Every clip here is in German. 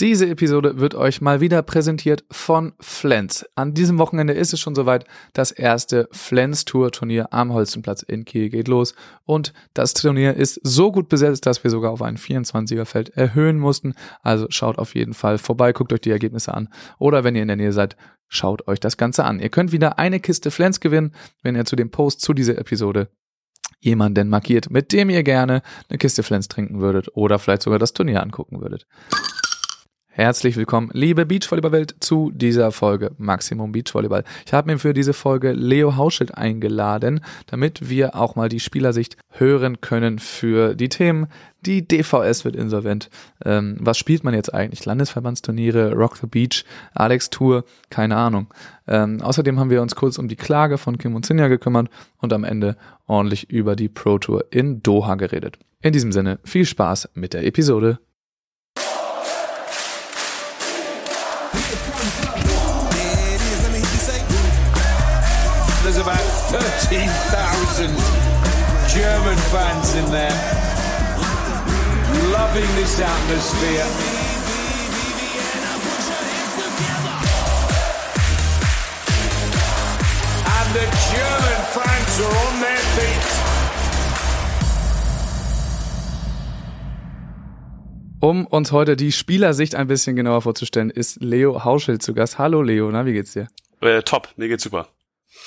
Diese Episode wird euch mal wieder präsentiert von Flens. An diesem Wochenende ist es schon soweit. Das erste Flens Tour Turnier am Holzenplatz in Kiel geht los. Und das Turnier ist so gut besetzt, dass wir sogar auf ein 24er Feld erhöhen mussten. Also schaut auf jeden Fall vorbei, guckt euch die Ergebnisse an. Oder wenn ihr in der Nähe seid, schaut euch das Ganze an. Ihr könnt wieder eine Kiste Flens gewinnen, wenn ihr zu dem Post zu dieser Episode jemanden markiert, mit dem ihr gerne eine Kiste Flens trinken würdet oder vielleicht sogar das Turnier angucken würdet. Herzlich willkommen, liebe Beachvolleyball-Welt, zu dieser Folge Maximum Beachvolleyball. Ich habe mir für diese Folge Leo Hauschild eingeladen, damit wir auch mal die Spielersicht hören können für die Themen. Die DVS wird insolvent. Ähm, was spielt man jetzt eigentlich? Landesverbandsturniere, Rock the Beach, Alex Tour, keine Ahnung. Ähm, außerdem haben wir uns kurz um die Klage von Kim und Sinja gekümmert und am Ende ordentlich über die Pro Tour in Doha geredet. In diesem Sinne, viel Spaß mit der Episode. 13,000 German fans in there, loving this atmosphere. And the German fans are on their feet. Um uns heute die Spielersicht ein bisschen genauer vorzustellen, ist Leo Hauschild zu Gast. Hallo Leo, na, wie geht's dir? Äh, top, mir geht's super.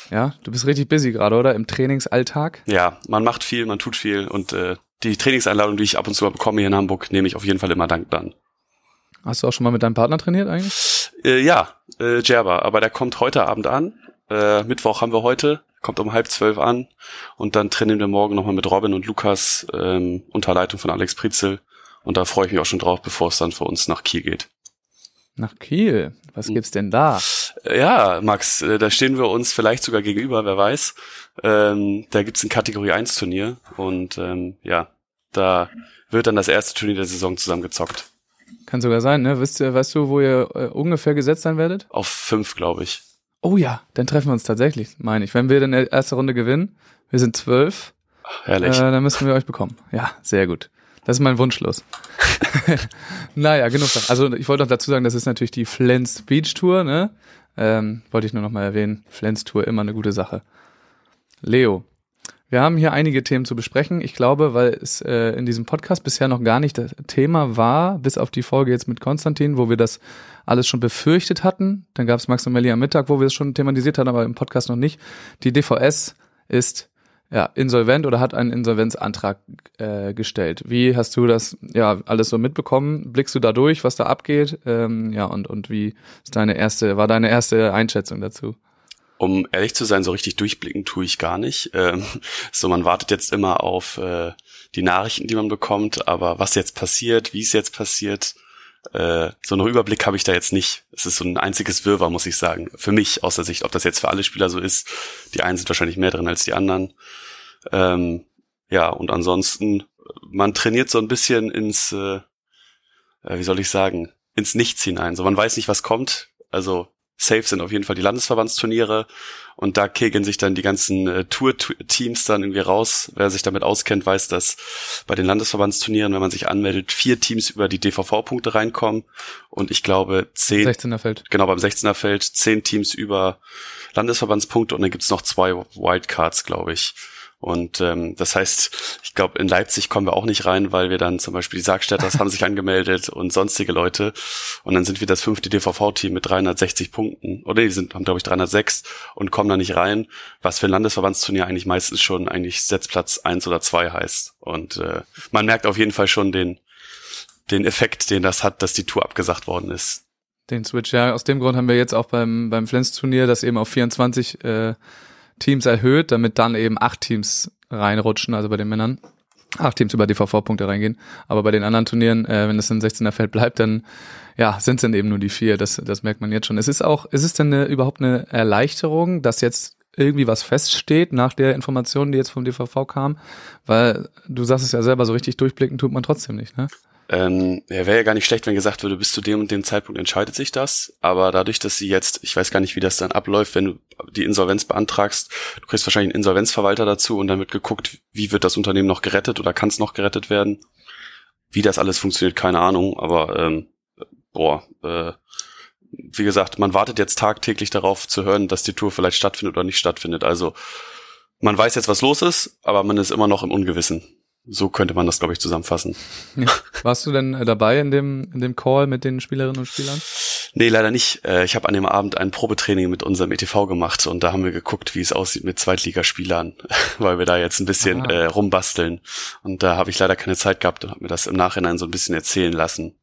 Ja, du bist richtig busy gerade, oder? Im Trainingsalltag? Ja, man macht viel, man tut viel und äh, die Trainingseinladung, die ich ab und zu mal bekomme hier in Hamburg, nehme ich auf jeden Fall immer dankbar an. Hast du auch schon mal mit deinem Partner trainiert eigentlich? Äh, ja, äh, Jerba, aber der kommt heute Abend an. Äh, Mittwoch haben wir heute, kommt um halb zwölf an und dann trainieren wir morgen nochmal mit Robin und Lukas ähm, unter Leitung von Alex Pritzel und da freue ich mich auch schon drauf, bevor es dann für uns nach Kiel geht. Nach Kiel? Was gibt's denn da? Äh, Ja, Max, äh, da stehen wir uns vielleicht sogar gegenüber, wer weiß. Ähm, da gibt's ein Kategorie 1 Turnier und ähm, ja, da wird dann das erste Turnier der Saison zusammengezockt. Kann sogar sein, ne? Wisst ihr, weißt du, wo ihr äh, ungefähr gesetzt sein werdet? Auf fünf, glaube ich. Oh ja, dann treffen wir uns tatsächlich, meine ich. Wenn wir dann die erste Runde gewinnen, wir sind zwölf, äh, Herrlich. dann müssen wir euch bekommen. Ja, sehr gut. Das ist mein Wunschlos. naja, genug. davon. Also ich wollte noch dazu sagen, das ist natürlich die Flens Beach Tour, ne? Ähm, wollte ich nur noch mal erwähnen. Flens Tour immer eine gute Sache. Leo, wir haben hier einige Themen zu besprechen. Ich glaube, weil es äh, in diesem Podcast bisher noch gar nicht das Thema war, bis auf die Folge jetzt mit Konstantin, wo wir das alles schon befürchtet hatten. Dann gab es Max und Melli am Mittag, wo wir es schon thematisiert hatten, aber im Podcast noch nicht. Die DVS ist ja insolvent oder hat einen Insolvenzantrag äh, gestellt. Wie hast du das ja alles so mitbekommen? Blickst du da durch, was da abgeht? Ähm, ja und und wie ist deine erste war deine erste Einschätzung dazu? Um ehrlich zu sein, so richtig durchblicken tue ich gar nicht. Ähm, so, man wartet jetzt immer auf äh, die Nachrichten, die man bekommt, aber was jetzt passiert, wie es jetzt passiert, äh, so einen Überblick habe ich da jetzt nicht. Es ist so ein einziges Wirrwarr, muss ich sagen. Für mich aus der Sicht, ob das jetzt für alle Spieler so ist. Die einen sind wahrscheinlich mehr drin als die anderen. Ähm, ja, und ansonsten, man trainiert so ein bisschen ins, äh, äh, wie soll ich sagen, ins Nichts hinein. So, man weiß nicht, was kommt. Also safe sind auf jeden Fall die Landesverbandsturniere und da kegeln sich dann die ganzen äh, Tour-Teams dann irgendwie raus. Wer sich damit auskennt, weiß, dass bei den Landesverbandsturnieren, wenn man sich anmeldet, vier Teams über die DVV-Punkte reinkommen und ich glaube zehn, 16er Feld. genau beim 16er Feld, zehn Teams über Landesverbandspunkte und dann gibt's noch zwei Wildcards, glaube ich. Und ähm, das heißt, ich glaube, in Leipzig kommen wir auch nicht rein, weil wir dann zum Beispiel die Sargstädters haben sich angemeldet und sonstige Leute. Und dann sind wir das fünfte DVV-Team mit 360 Punkten. Oder die sind, haben, glaube ich, 306 und kommen da nicht rein, was für ein Landesverbandsturnier eigentlich meistens schon eigentlich Setzplatz eins oder zwei heißt. Und äh, man merkt auf jeden Fall schon den, den Effekt, den das hat, dass die Tour abgesagt worden ist. Den Switch, ja. Aus dem Grund haben wir jetzt auch beim, beim Flens-Turnier das eben auf 24 äh, Teams erhöht, damit dann eben acht Teams reinrutschen, also bei den Männern. Acht Teams über DVV-Punkte reingehen. Aber bei den anderen Turnieren, äh, wenn es ein 16er Feld bleibt, dann ja, sind es dann eben nur die vier. Das, das merkt man jetzt schon. Es ist auch, ist es denn eine, überhaupt eine Erleichterung, dass jetzt irgendwie was feststeht nach der Information, die jetzt vom DVV kam? Weil du sagst es ja selber, so richtig durchblicken tut man trotzdem nicht, ne? Ähm, ja, wäre ja gar nicht schlecht, wenn gesagt würde, bis zu dem und dem Zeitpunkt entscheidet sich das. Aber dadurch, dass sie jetzt, ich weiß gar nicht, wie das dann abläuft, wenn du die Insolvenz beantragst, du kriegst wahrscheinlich einen Insolvenzverwalter dazu und dann wird geguckt, wie wird das Unternehmen noch gerettet oder kann es noch gerettet werden. Wie das alles funktioniert, keine Ahnung, aber ähm, boah, äh, wie gesagt, man wartet jetzt tagtäglich darauf zu hören, dass die Tour vielleicht stattfindet oder nicht stattfindet. Also man weiß jetzt, was los ist, aber man ist immer noch im Ungewissen. So könnte man das, glaube ich, zusammenfassen. Ja. Warst du denn äh, dabei in dem, in dem Call mit den Spielerinnen und Spielern? Nee, leider nicht. Äh, ich habe an dem Abend ein Probetraining mit unserem ETV gemacht und da haben wir geguckt, wie es aussieht mit Zweitligaspielern, weil wir da jetzt ein bisschen Ah. äh, rumbasteln. Und da habe ich leider keine Zeit gehabt und habe mir das im Nachhinein so ein bisschen erzählen lassen.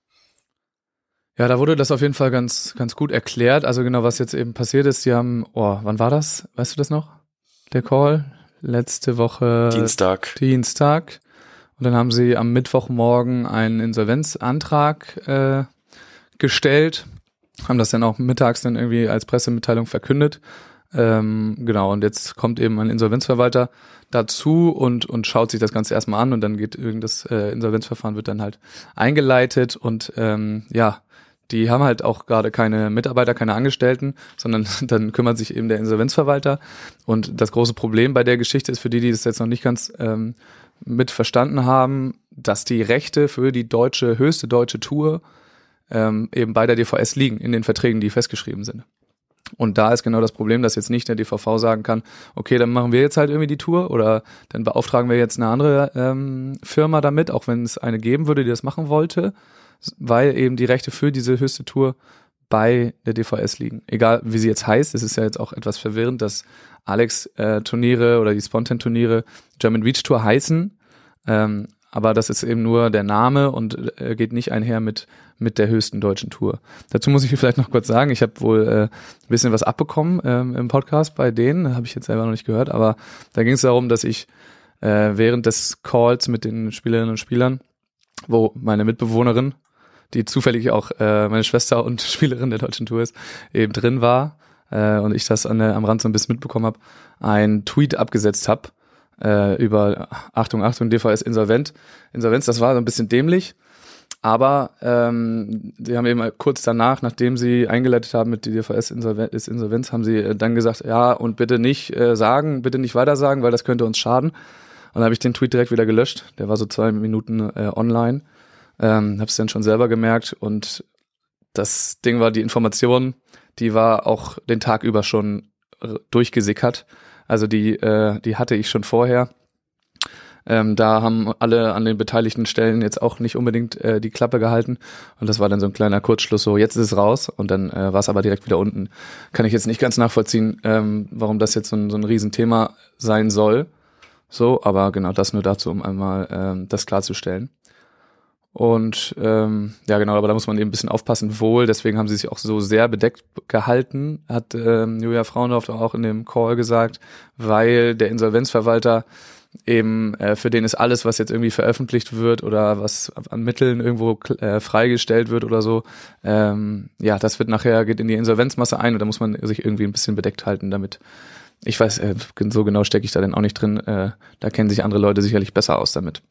Ja, da wurde das auf jeden Fall ganz, ganz gut erklärt. Also genau, was jetzt eben passiert ist, die haben, oh, wann war das? Weißt du das noch? Der Call? Letzte Woche Dienstag. Dienstag. Und dann haben sie am Mittwochmorgen einen Insolvenzantrag äh, gestellt, haben das dann auch mittags dann irgendwie als Pressemitteilung verkündet. Ähm, genau, und jetzt kommt eben ein Insolvenzverwalter dazu und, und schaut sich das Ganze erstmal an und dann geht irgenddas äh, Insolvenzverfahren wird dann halt eingeleitet und ähm, ja, die haben halt auch gerade keine Mitarbeiter, keine Angestellten, sondern dann kümmert sich eben der Insolvenzverwalter. Und das große Problem bei der Geschichte ist für die, die das jetzt noch nicht ganz ähm, mit verstanden haben, dass die Rechte für die deutsche, höchste deutsche Tour ähm, eben bei der DVS liegen, in den Verträgen, die festgeschrieben sind. Und da ist genau das Problem, dass jetzt nicht der DVV sagen kann, okay, dann machen wir jetzt halt irgendwie die Tour oder dann beauftragen wir jetzt eine andere ähm, Firma damit, auch wenn es eine geben würde, die das machen wollte, weil eben die Rechte für diese höchste Tour bei der DVS liegen. Egal wie sie jetzt heißt, es ist ja jetzt auch etwas verwirrend, dass Alex-Turniere oder die Spontan-Turniere German Beach Tour heißen, ähm, aber das ist eben nur der Name und äh, geht nicht einher mit mit der höchsten deutschen Tour. Dazu muss ich vielleicht noch kurz sagen, ich habe wohl äh, ein bisschen was abbekommen ähm, im Podcast bei denen, habe ich jetzt selber noch nicht gehört, aber da ging es darum, dass ich äh, während des Calls mit den Spielerinnen und Spielern, wo meine Mitbewohnerin, die zufällig auch äh, meine Schwester und Spielerin der deutschen Tour ist, eben drin war äh, und ich das an am Rand so ein bisschen mitbekommen habe, ein Tweet abgesetzt habe äh, über Achtung, Achtung, DVS insolvent. Insolvenz, das war so ein bisschen dämlich, aber ähm, sie haben eben kurz danach, nachdem sie eingeleitet haben mit die DVS ist Insolvenz, haben sie äh, dann gesagt, ja, und bitte nicht äh, sagen, bitte nicht weiter sagen, weil das könnte uns schaden. Und dann habe ich den Tweet direkt wieder gelöscht. Der war so zwei Minuten äh, online. Ähm, habe es dann schon selber gemerkt und das Ding war die Information, die war auch den Tag über schon r- durchgesickert. Also die, äh, die hatte ich schon vorher. Ähm, da haben alle an den beteiligten Stellen jetzt auch nicht unbedingt äh, die Klappe gehalten. Und das war dann so ein kleiner Kurzschluss, so jetzt ist es raus. Und dann äh, war es aber direkt wieder unten. Kann ich jetzt nicht ganz nachvollziehen, ähm, warum das jetzt so ein, so ein Riesenthema sein soll. So, aber genau das nur dazu, um einmal ähm, das klarzustellen. Und ähm, ja, genau, aber da muss man eben ein bisschen aufpassen, wohl. Deswegen haben sie sich auch so sehr bedeckt gehalten, hat ähm, Julia Frauendorf auch in dem Call gesagt, weil der Insolvenzverwalter eben äh, für den ist alles, was jetzt irgendwie veröffentlicht wird oder was an Mitteln irgendwo äh, freigestellt wird oder so, ähm, ja, das wird nachher geht in die Insolvenzmasse ein und da muss man sich irgendwie ein bisschen bedeckt halten, damit ich weiß, äh, so genau stecke ich da denn auch nicht drin. Äh, da kennen sich andere Leute sicherlich besser aus damit.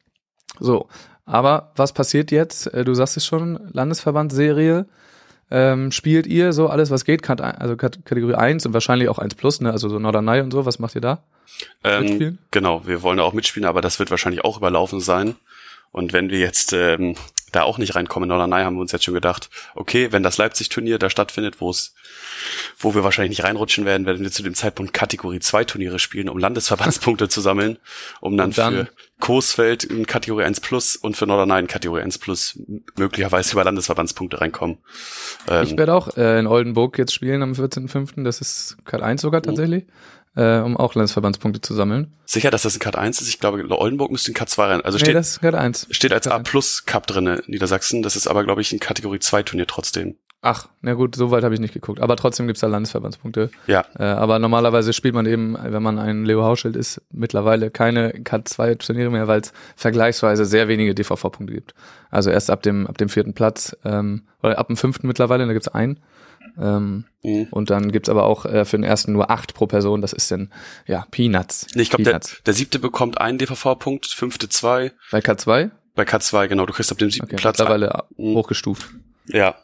So, aber was passiert jetzt? Äh, Du sagst es schon, Landesverband-Serie. Ähm, spielt ihr so alles, was geht? Also Kat Kategorie 1 und wahrscheinlich auch 1 plus, ne? Also so Norderney und so. Was macht ihr da? Ähm, Mitspielen? genau, wir wollen da auch mitspielen, aber das wird wahrscheinlich auch überlaufen sein. Und wenn wir jetzt ähm, da auch nicht reinkommen in Norderney, haben wir uns jetzt schon gedacht, okay, wenn das Leipzig-Turnier da stattfindet, wo es, wo wir wahrscheinlich nicht reinrutschen werden, werden wir zu dem Zeitpunkt Kategorie 2 Turniere spielen, um Landesverbandspunkte zu sammeln, um dann, dann- für Coesfeld in Kategorie 1 Plus und für Norderney in Kategorie 1 Plus möglicherweise über Landesverbandspunkte reinkommen. Ähm, Ich werde auch äh, in Oldenburg jetzt spielen am 14.05. Das ist Kat 1 sogar tatsächlich, äh, um auch Landesverbandspunkte zu sammeln. sicher, dass das ein Cut 1 ist. Ich glaube, Oldenburg müsste in Cut 2 rein. Also nee, steht, das ist Kat 1. steht als A Cut Plus Cup drinne in Niedersachsen. Das ist aber, glaube ich, ein Kategorie 2 Turnier trotzdem. Ach, na gut, so weit habe ich nicht geguckt. Aber trotzdem gibt's da Landesverbandspunkte. Ja, Äh, aber normalerweise spielt man eben, wenn man ein Leo Hauschild ist, mittlerweile keine Cut 2 Turniere mehr, weil es vergleichsweise sehr wenige DVV-Punkte gibt. Also erst ab dem, ab dem vierten Platz, ähm, oder ab dem fünften mittlerweile, da gibt's einen. Ähm, Mhm. Und dann gibt's aber auch äh, für den ersten nur acht pro Person. Das ist dann, ja, Peanuts. Nee, ich glaube, der, der siebte bekommt einen DVV-Punkt, fünfte zwei. Bei K2? Bei K2, genau, du kriegst ab dem siebten Okay, Platz. mittlerweile Mhm. hochgestuft. Ja.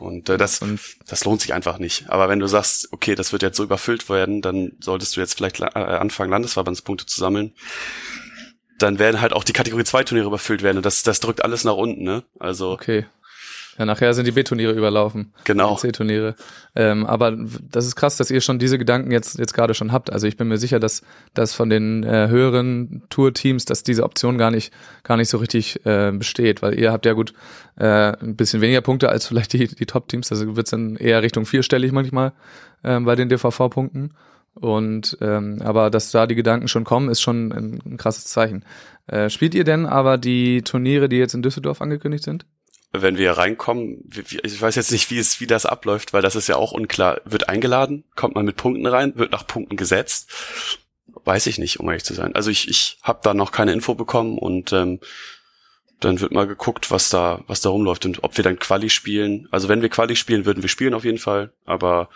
Und äh, das, Und das lohnt sich einfach nicht. Aber wenn du sagst, okay, das wird jetzt so überfüllt werden, dann solltest du jetzt vielleicht äh, anfangen, Landesverbandspunkte zu sammeln. Dann werden halt auch die Kategorie 2 Turniere überfüllt werden und das, das drückt alles nach unten, ne? Also okay. Ja, nachher sind die B-Turniere überlaufen. Genau. C-Turniere. Ähm, aber das ist krass, dass ihr schon diese Gedanken jetzt, jetzt gerade schon habt. Also ich bin mir sicher, dass, dass von den äh, höheren Tour-Teams, dass diese Option gar nicht, gar nicht so richtig äh, besteht, weil ihr habt ja gut äh, ein bisschen weniger Punkte als vielleicht die, die Top-Teams. Also wird's dann eher Richtung vierstellig manchmal äh, bei den DVV-Punkten. Und ähm, aber dass da die Gedanken schon kommen, ist schon ein, ein krasses Zeichen. Äh, spielt ihr denn aber die Turniere, die jetzt in Düsseldorf angekündigt sind? Wenn wir reinkommen, ich weiß jetzt nicht, wie es, wie das abläuft, weil das ist ja auch unklar. Wird eingeladen, kommt man mit Punkten rein, wird nach Punkten gesetzt. Weiß ich nicht, um ehrlich zu sein. Also ich, ich habe da noch keine Info bekommen und ähm, dann wird mal geguckt, was da, was da rumläuft und ob wir dann Quali spielen. Also wenn wir Quali spielen, würden wir spielen auf jeden Fall, aber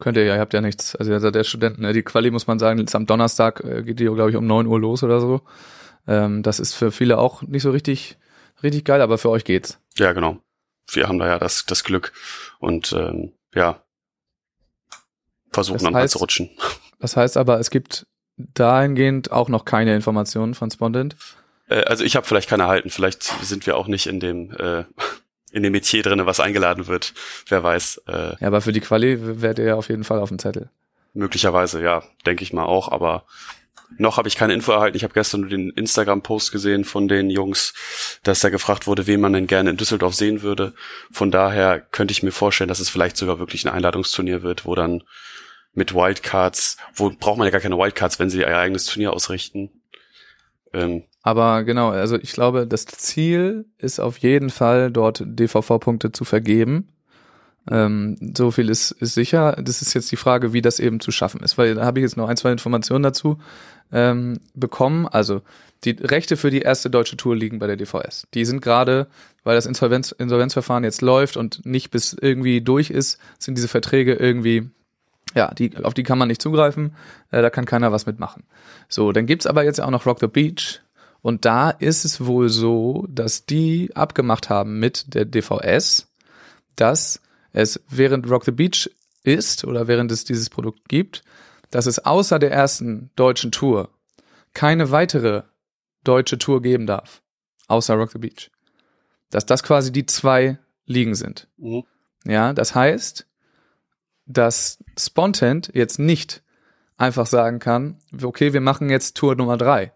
Könnt ihr ja, ihr habt ja nichts. Also ihr seid der Studenten, ne? die Quali muss man sagen, ist am Donnerstag äh, geht die, glaube ich, um neun Uhr los oder so. Ähm, das ist für viele auch nicht so richtig, richtig geil, aber für euch geht's. Ja, genau. Wir haben da ja das, das Glück und ähm, ja, versuchen Das dann halt heißt- zu rutschen. Das heißt aber, es gibt dahingehend auch noch keine Informationen von Spondent. Äh, also ich habe vielleicht keine erhalten, vielleicht sind wir auch nicht in dem äh, in dem Metier drinne, was eingeladen wird. Wer weiß. Äh, Ja, aber für die Quali werdet ihr ja auf jeden Fall auf dem Zettel. möglicherweise, ja, denke ich mal auch, aber noch habe ich keine Info erhalten. Ich habe gestern nur den Instagram-Post gesehen von den Jungs, dass da gefragt wurde, wen man denn gerne in Düsseldorf sehen würde. Von daher könnte ich mir vorstellen, dass es vielleicht sogar wirklich ein Einladungsturnier wird, wo dann mit Wildcards, wo braucht man ja gar keine Wildcards, wenn sie ihr eigenes Turnier ausrichten. Ähm, Aber genau, also ich glaube, das Ziel ist auf jeden Fall, dort DVV-Punkte zu vergeben. Ähm, so viel ist, ist sicher. Das ist jetzt die Frage, wie das eben zu schaffen ist, weil da habe ich jetzt noch ein, zwei Informationen dazu ähm, bekommen. Also die Rechte für die erste deutsche Tour liegen bei der DVS. Die sind gerade, weil das Insolvenz, Insolvenzverfahren jetzt läuft und nicht bis irgendwie durch ist, sind diese Verträge irgendwie ja, die, auf die kann man nicht zugreifen, äh, da kann keiner was mitmachen. So, dann gibt's aber jetzt auch noch Rock the Beach und da ist es wohl so, dass die abgemacht haben mit der DVS, dass es während Rock the Beach ist oder während es dieses Produkt gibt, dass es außer der ersten deutschen Tour keine weitere deutsche Tour geben darf, außer Rock the Beach. Dass das quasi die zwei Ligen sind. mhm. Ja, das heißt, dass Spontent jetzt nicht einfach sagen kann, okay, wir machen jetzt Tour Nummer drei.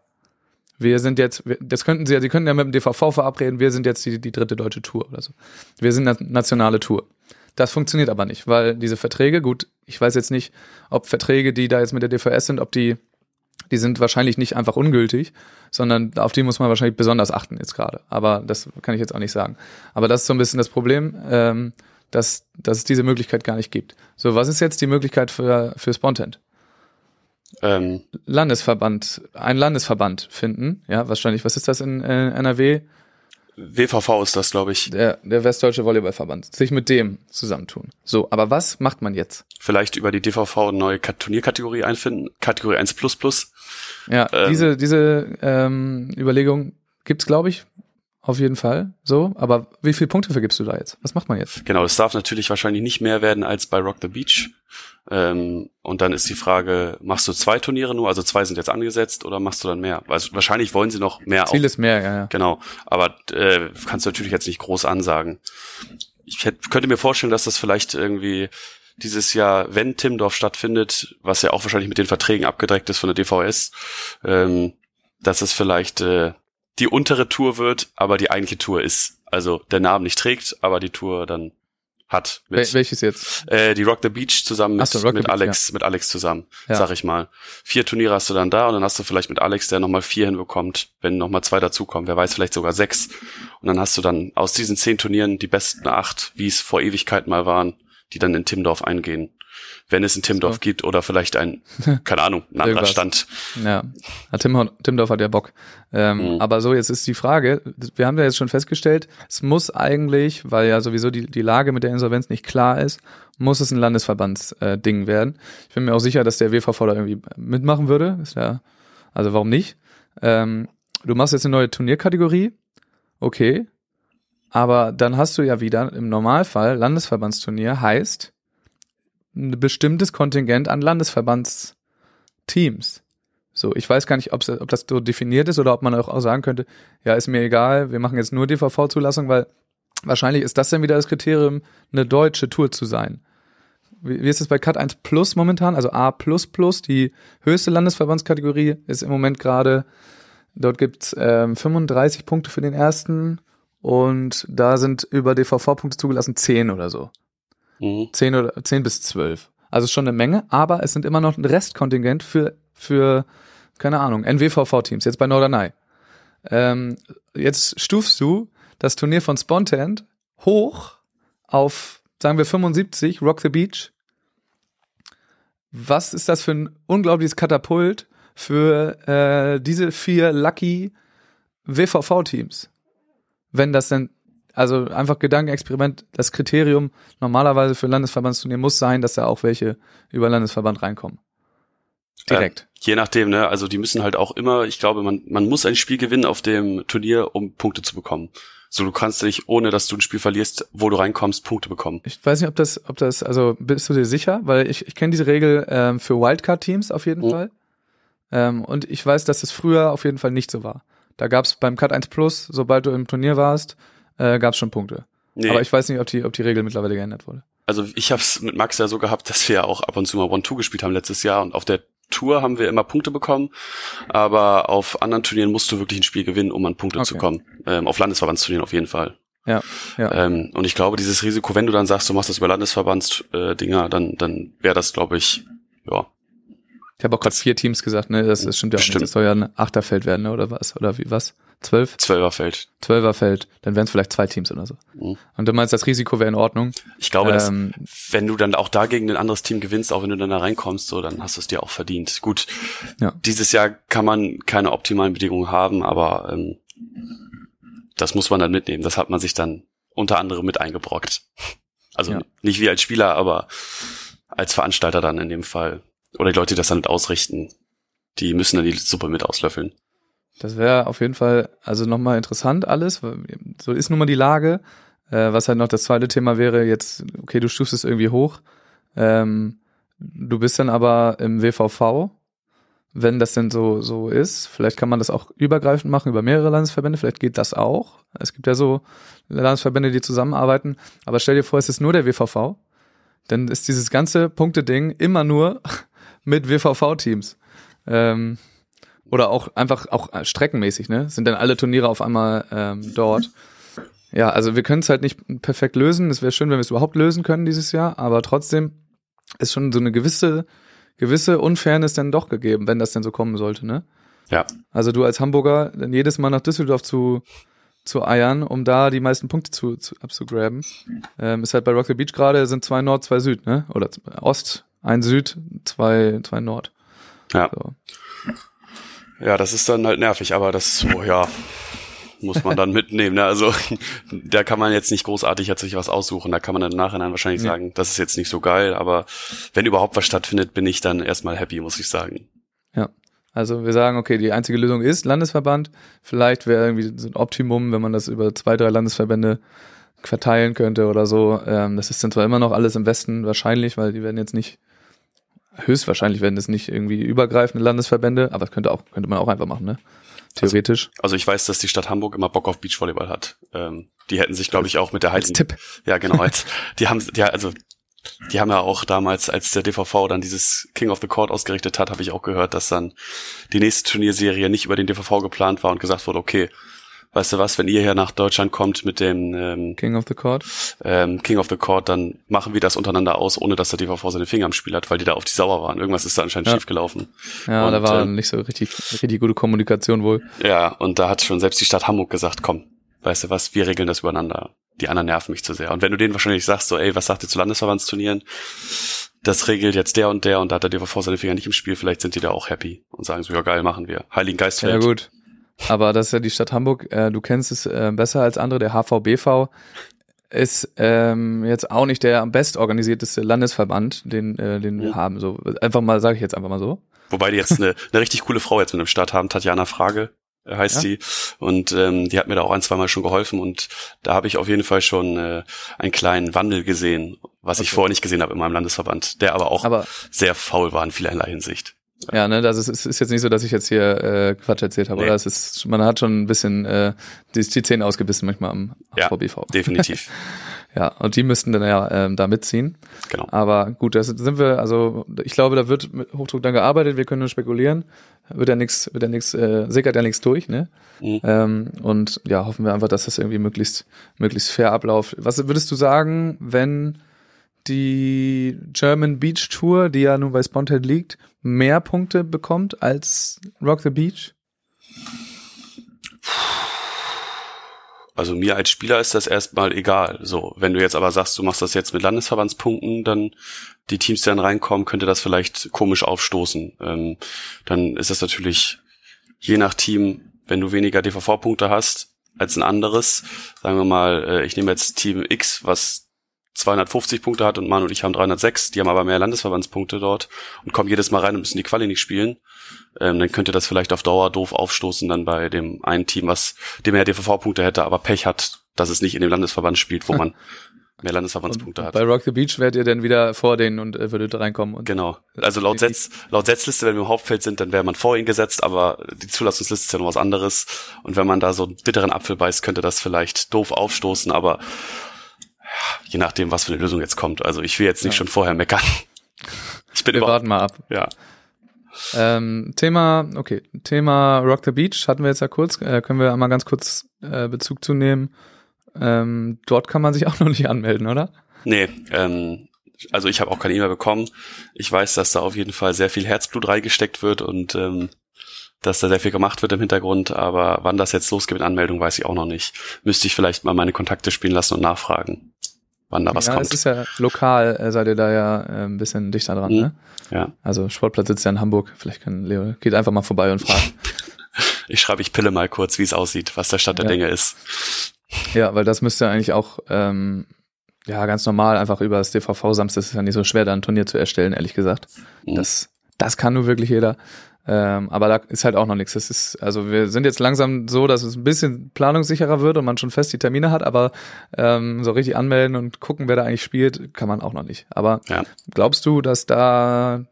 Wir sind jetzt, das könnten sie ja, sie könnten ja mit dem DVV verabreden, wir sind jetzt die, die dritte deutsche Tour oder so. Wir sind eine nationale Tour. Das funktioniert aber nicht, weil diese Verträge, gut, ich weiß jetzt nicht, ob Verträge, die da jetzt mit der DVS sind, ob die, die sind wahrscheinlich nicht einfach ungültig, sondern auf die muss man wahrscheinlich besonders achten jetzt gerade. Aber das kann ich jetzt auch nicht sagen. Aber das ist so ein bisschen das Problem, ähm, dass, dass es diese Möglichkeit gar nicht gibt. So, was ist jetzt die Möglichkeit für, für Spontent? ähm, Landesverband, ein Landesverband finden, ja, wahrscheinlich, was ist das in äh, NRW? WVV ist das, glaube ich. Der, der Westdeutsche Volleyballverband, sich mit dem zusammentun. So, aber was macht man jetzt? Vielleicht über die DVV eine neue Kat- Turnierkategorie einfinden, Kategorie 1 plus plus. Ja, Ähm. diese, diese ähm, Überlegung gibt's, glaube ich, auf jeden Fall. So, aber wie viele Punkte vergibst du da jetzt? Was macht man jetzt? Genau, es darf natürlich wahrscheinlich nicht mehr werden als bei Rock the Beach. Ähm, und dann ist die Frage, machst du zwei Turniere nur, also zwei sind jetzt angesetzt, oder machst du dann mehr? Also wahrscheinlich wollen sie noch mehr Ziel ist mehr, ja, ja. Genau, aber äh, kannst du natürlich jetzt nicht groß ansagen. Ich hätte, könnte mir vorstellen, dass das vielleicht irgendwie dieses Jahr, wenn Timdorf stattfindet, was ja auch wahrscheinlich mit den Verträgen abgedreckt ist von der DVS, ähm, dass es vielleicht äh, die untere Tour wird, aber die eigentliche Tour ist. Also der Name nicht trägt, aber die Tour dann hat. Mit, welches jetzt? äh, die Rock the Beach zusammen mit, so, mit Alex, mit Alex zusammen, Ja. sag ich mal. Vier Turniere hast du dann da und dann hast du vielleicht mit Alex, der nochmal vier hinbekommt, wenn nochmal zwei dazukommen, wer weiß, vielleicht sogar sechs. Und dann hast du dann aus diesen zehn Turnieren die besten acht, wie es vor Ewigkeit mal waren, die dann in Timdorf eingehen. Wenn es in Timdorf So. gibt oder vielleicht ein, keine Ahnung, ein anderer. Stand. Ja, Ja, Tim, Timdorf hat ja Bock. Ähm, Mhm. Aber so, jetzt ist die Frage, wir haben ja jetzt schon festgestellt, es muss eigentlich, weil ja sowieso die, die Lage mit der Insolvenz nicht klar ist, muss es ein Landesverbandsding äh, werden. Ich bin mir auch sicher, dass der WVV da irgendwie mitmachen würde. Ist ja, also warum nicht? Ähm, du machst jetzt eine neue Turnierkategorie, okay, aber dann hast du ja wieder im Normalfall Landesverbandsturnier heißt ein bestimmtes Kontingent an Landesverbandsteams. So, ich weiß gar nicht, ob das so definiert ist oder ob man auch sagen könnte, ja, ist mir egal, wir machen jetzt nur DVV-Zulassung, weil wahrscheinlich ist das dann wieder das Kriterium, eine deutsche Tour zu sein. Wie, wie ist es bei Cut 1 Plus momentan? Also A die höchste Landesverbandskategorie, ist im Moment gerade, dort gibt's ähm, 35 Punkte für den ersten und da sind über DVV-Punkte zugelassen 10 oder so. Mhm. 10 oder 10 bis 12. Also schon eine Menge, aber es sind immer noch ein Restkontingent für, für keine Ahnung, NWVV-Teams, jetzt bei Norderney. Ähm, jetzt stufst du das Turnier von Spontant hoch auf, sagen wir, 75, Rock the Beach. Was ist das für ein unglaubliches Katapult für äh, diese vier Lucky WVV-Teams? Wenn das denn, also einfach Gedankenexperiment, das Kriterium normalerweise für Landesverbandsturnier muss sein, dass da auch welche über Landesverband reinkommen. Direkt. Äh, je nachdem, ne? Also die müssen halt auch immer, ich glaube, man, man muss ein Spiel gewinnen auf dem Turnier, um Punkte zu bekommen. So, du kannst nicht, ohne dass du ein Spiel verlierst, wo du reinkommst, Punkte bekommen. Ich weiß nicht, ob das, ob das, also bist du dir sicher? Weil ich, ich kenne diese Regel ähm, für Wildcard-Teams auf jeden Mhm. Fall. Ähm, und ich weiß, dass es früher auf jeden Fall nicht so war. Da gab es beim Cut 1 Plus, sobald du im Turnier warst, äh, gab es schon Punkte. Nee, Aber ich weiß nicht, ob die, ob die Regel mittlerweile geändert wurde. also ich habe es mit Max ja so gehabt, dass wir ja auch ab und zu mal One-Two gespielt haben letztes Jahr und auf der Tour haben wir immer Punkte bekommen, aber auf anderen Turnieren musst du wirklich ein Spiel gewinnen, um an Punkte Okay. zu kommen. Ähm, auf Landesverbandsturnieren auf jeden Fall. Ja, ja. Ähm, und ich glaube, dieses Risiko, wenn du dann sagst, du machst das über Landesverbandsdinger, äh, dann, dann wäre das, glaube ich, ja, Ich habe auch gerade vier Teams gesagt, ne? Das, das stimmt ja auch Bestimmt. nicht. Das soll ja ein Achterfeld werden, ne? Oder was? Oder wie was? Zwölf? Zwölferfeld. Zwölferfeld, dann wären es vielleicht zwei Teams oder so. Mhm. Und du meinst, das Risiko wäre in Ordnung. Ich glaube, dass, Ähm, wenn du dann auch dagegen ein anderes Team gewinnst, auch wenn du dann da reinkommst, so, dann hast du es dir auch verdient. Gut, Ja. dieses Jahr kann man keine optimalen Bedingungen haben, aber ähm, das muss man dann mitnehmen. Das hat man sich dann unter anderem mit eingebrockt. Also Ja. nicht wie als Spieler, aber als Veranstalter dann in dem Fall. Oder die Leute, die das dann ausrichten, die müssen dann die Suppe mit auslöffeln. Das wäre auf jeden Fall also nochmal interessant alles. So ist nun mal die Lage. Äh, was halt noch das zweite Thema wäre, jetzt, okay, du stufst es irgendwie hoch. Ähm, du bist dann aber im WVV, wenn das denn so, so ist. Vielleicht kann man das auch übergreifend machen über mehrere Landesverbände. Vielleicht geht das auch. Es gibt ja so Landesverbände, die zusammenarbeiten. Aber stell dir vor, es ist nur der WVV. Dann ist dieses ganze Punkteding immer nur mit WVV-Teams. Ähm, oder auch einfach auch streckenmäßig, ne? Sind dann alle Turniere auf einmal ähm, dort. Ja, also wir können es halt nicht perfekt lösen. Es wäre schön, wenn wir es überhaupt lösen können dieses Jahr, aber trotzdem ist schon so eine gewisse, gewisse Unfairness dann doch gegeben, wenn das denn so kommen sollte, ne? Ja. Also du als Hamburger dann jedes Mal nach Düsseldorf zu, zu eiern, um da die meisten Punkte zu, zu abzugraben. Ähm, ist halt bei Rock the Beach gerade sind zwei Nord, zwei Süd, ne? Oder Ost, ein Süd, zwei, zwei Nord. Ja. So. Ja, das ist dann halt nervig, aber das, so, ja, muss man dann mitnehmen. Ne? Also da kann man jetzt nicht großartig jetzt sich was aussuchen. Da kann man dann im Nachhinein wahrscheinlich Nee. sagen, das ist jetzt nicht so geil, aber wenn überhaupt was stattfindet, bin ich dann erstmal happy, muss ich sagen. Also wir sagen, okay, die einzige Lösung ist Landesverband. Vielleicht wäre irgendwie so ein Optimum, wenn man das über zwei, drei Landesverbände verteilen könnte oder so. Ähm, das ist dann zwar immer noch alles im Westen wahrscheinlich, weil die werden jetzt nicht, höchstwahrscheinlich werden es nicht irgendwie übergreifende Landesverbände, aber das könnte auch, könnte man auch einfach machen, ne? Theoretisch. Also ich weiß, dass die Stadt Hamburg immer Bock auf Beachvolleyball hat. Ähm, die hätten sich, glaube ich, auch mit der als Heiligen Tipp. Ja, genau. Als, die haben, ja, also die haben ja auch damals, als der DVV dann dieses King of the Court ausgerichtet hat, habe ich auch gehört, dass dann die nächste Turnierserie nicht über den DVV geplant war und gesagt wurde, okay, weißt du was, wenn ihr hier nach Deutschland kommt mit dem ähm, King of the Court. ähm, King of the Court, dann machen wir das untereinander aus, ohne dass der DVV seine Finger im Spiel hat, weil die da auf die sauer waren. Irgendwas ist da anscheinend Ja. schief gelaufen. Ja, Und, da war ähm, nicht so richtig, richtig gute Kommunikation wohl. Ja, und da hat schon selbst die Stadt Hamburg gesagt, komm, weißt du was, wir regeln das übereinander. Die anderen nerven mich zu sehr. Und wenn du denen wahrscheinlich sagst, so, ey, was sagt ihr zu Landesverbandsturnieren? Das regelt jetzt der und der und da hat der DVV seine Finger nicht im Spiel, vielleicht sind die da auch happy und sagen so, ja geil, machen wir. Heiligen Ja Geistfeld. gut. Aber das ist ja die Stadt Hamburg. Äh, du kennst es äh, besser als andere. Der HVBV ist ähm, jetzt auch nicht der am best organisierteste Landesverband, den, äh, den wir Mhm. haben. So einfach mal, sage ich jetzt einfach mal so. Wobei die jetzt eine, eine richtig coole Frau jetzt mit dem Start haben, Tatjana Frage äh, heißt Ja. die. Und ähm, die hat mir da auch ein, zwei Mal schon geholfen und da habe ich auf jeden Fall schon äh, einen kleinen Wandel gesehen, was ich Okay. vorher nicht gesehen habe in meinem Landesverband, der aber auch Aber sehr faul war in vielerlei Hinsicht. Ja, ne, das ist, es ist jetzt nicht so, dass ich jetzt hier äh, Quatsch erzählt habe, Nee. oder? Es ist, man hat schon ein bisschen äh, die, die Zähne ausgebissen manchmal am Ja, VBV. definitiv. Ja, und die müssten dann ja ähm, da mitziehen. genau. Aber gut, das sind wir, also ich glaube, da wird mit Hochdruck dann gearbeitet, wir können nur spekulieren. Wird ja nichts, wird ja nichts, äh, sickert ja nichts durch, ne? Mhm. Ähm, und ja, hoffen wir einfach, dass das irgendwie möglichst, möglichst fair abläuft. Was würdest du sagen, wenn die German Beach Tour, die ja nun bei Sponhead liegt, mehr Punkte bekommt als Rock the Beach? Also mir als Spieler ist das erstmal egal. So, wenn du jetzt aber sagst, du machst das jetzt mit Landesverbandspunkten, dann die Teams, die dann reinkommen, könnte das vielleicht komisch aufstoßen. Ähm, dann ist das natürlich je nach Team, wenn du weniger DVV-Punkte hast als ein anderes, sagen wir mal, äh, ich nehme jetzt Team X, was 250 Punkte hat und Manu und ich haben 306, die haben aber mehr Landesverbandspunkte dort und kommen jedes Mal rein und müssen die Quali nicht spielen, ähm, dann könnte das vielleicht auf Dauer doof aufstoßen dann bei dem einen Team, was dem mehr DVV-Punkte hätte, aber Pech hat, dass es nicht in dem Landesverband spielt, wo man mehr Landesverbandspunkte hat. Bei Rock the Beach werdet ihr dann wieder vor denen und äh, würdet reinkommen. Und Genau. Also laut, Setz, laut Setzliste, wenn wir im Hauptfeld sind, dann wäre man vor ihn gesetzt, aber die Zulassungsliste ist ja noch was anderes. Und wenn man da so einen bitteren Apfel beißt, könnte das vielleicht doof aufstoßen, aber je nachdem, was für eine Lösung jetzt kommt. Also ich will jetzt nicht Ja. schon vorher meckern. Ich bin wir warten mal ab. ja. Ähm, Thema, okay, Thema Rock the Beach hatten wir jetzt ja kurz, äh, können wir einmal ganz kurz äh, Bezug zu nehmen. Ähm, dort kann man sich auch noch nicht anmelden, oder? Nee, ähm, also ich habe auch keine E-Mail bekommen. Ich weiß, dass da auf jeden Fall sehr viel Herzblut reingesteckt wird und ähm, dass da sehr viel gemacht wird im Hintergrund, aber wann das jetzt losgeht mit Anmeldung, weiß ich auch noch nicht. Müsste ich vielleicht mal meine Kontakte spielen lassen und nachfragen, wann da was ja, kommt. es ist ja lokal, äh, seid ihr da ja äh, ein bisschen dichter dran, Mhm. ne? ja. Also Sportplatz sitzt ja in Hamburg, vielleicht kann Leo, geht einfach mal vorbei und fragt. Ich schreibe ich Pille mal kurz, wie es aussieht, was der Stand der Ja. Dinge ist. ja, weil das müsste eigentlich auch ähm, ja ganz normal einfach über das DVV Samstag ist es ja nicht so schwer, da ein Turnier zu erstellen, ehrlich gesagt. Mhm. Das, das kann nur wirklich jeder. Ähm, aber da ist halt auch noch nichts. Das ist, also wir sind jetzt langsam so, dass es ein bisschen planungssicherer wird und man schon fest die Termine hat, aber ähm, so richtig anmelden und gucken, wer da eigentlich spielt, kann man auch noch nicht. Aber Ja. glaubst du, dass da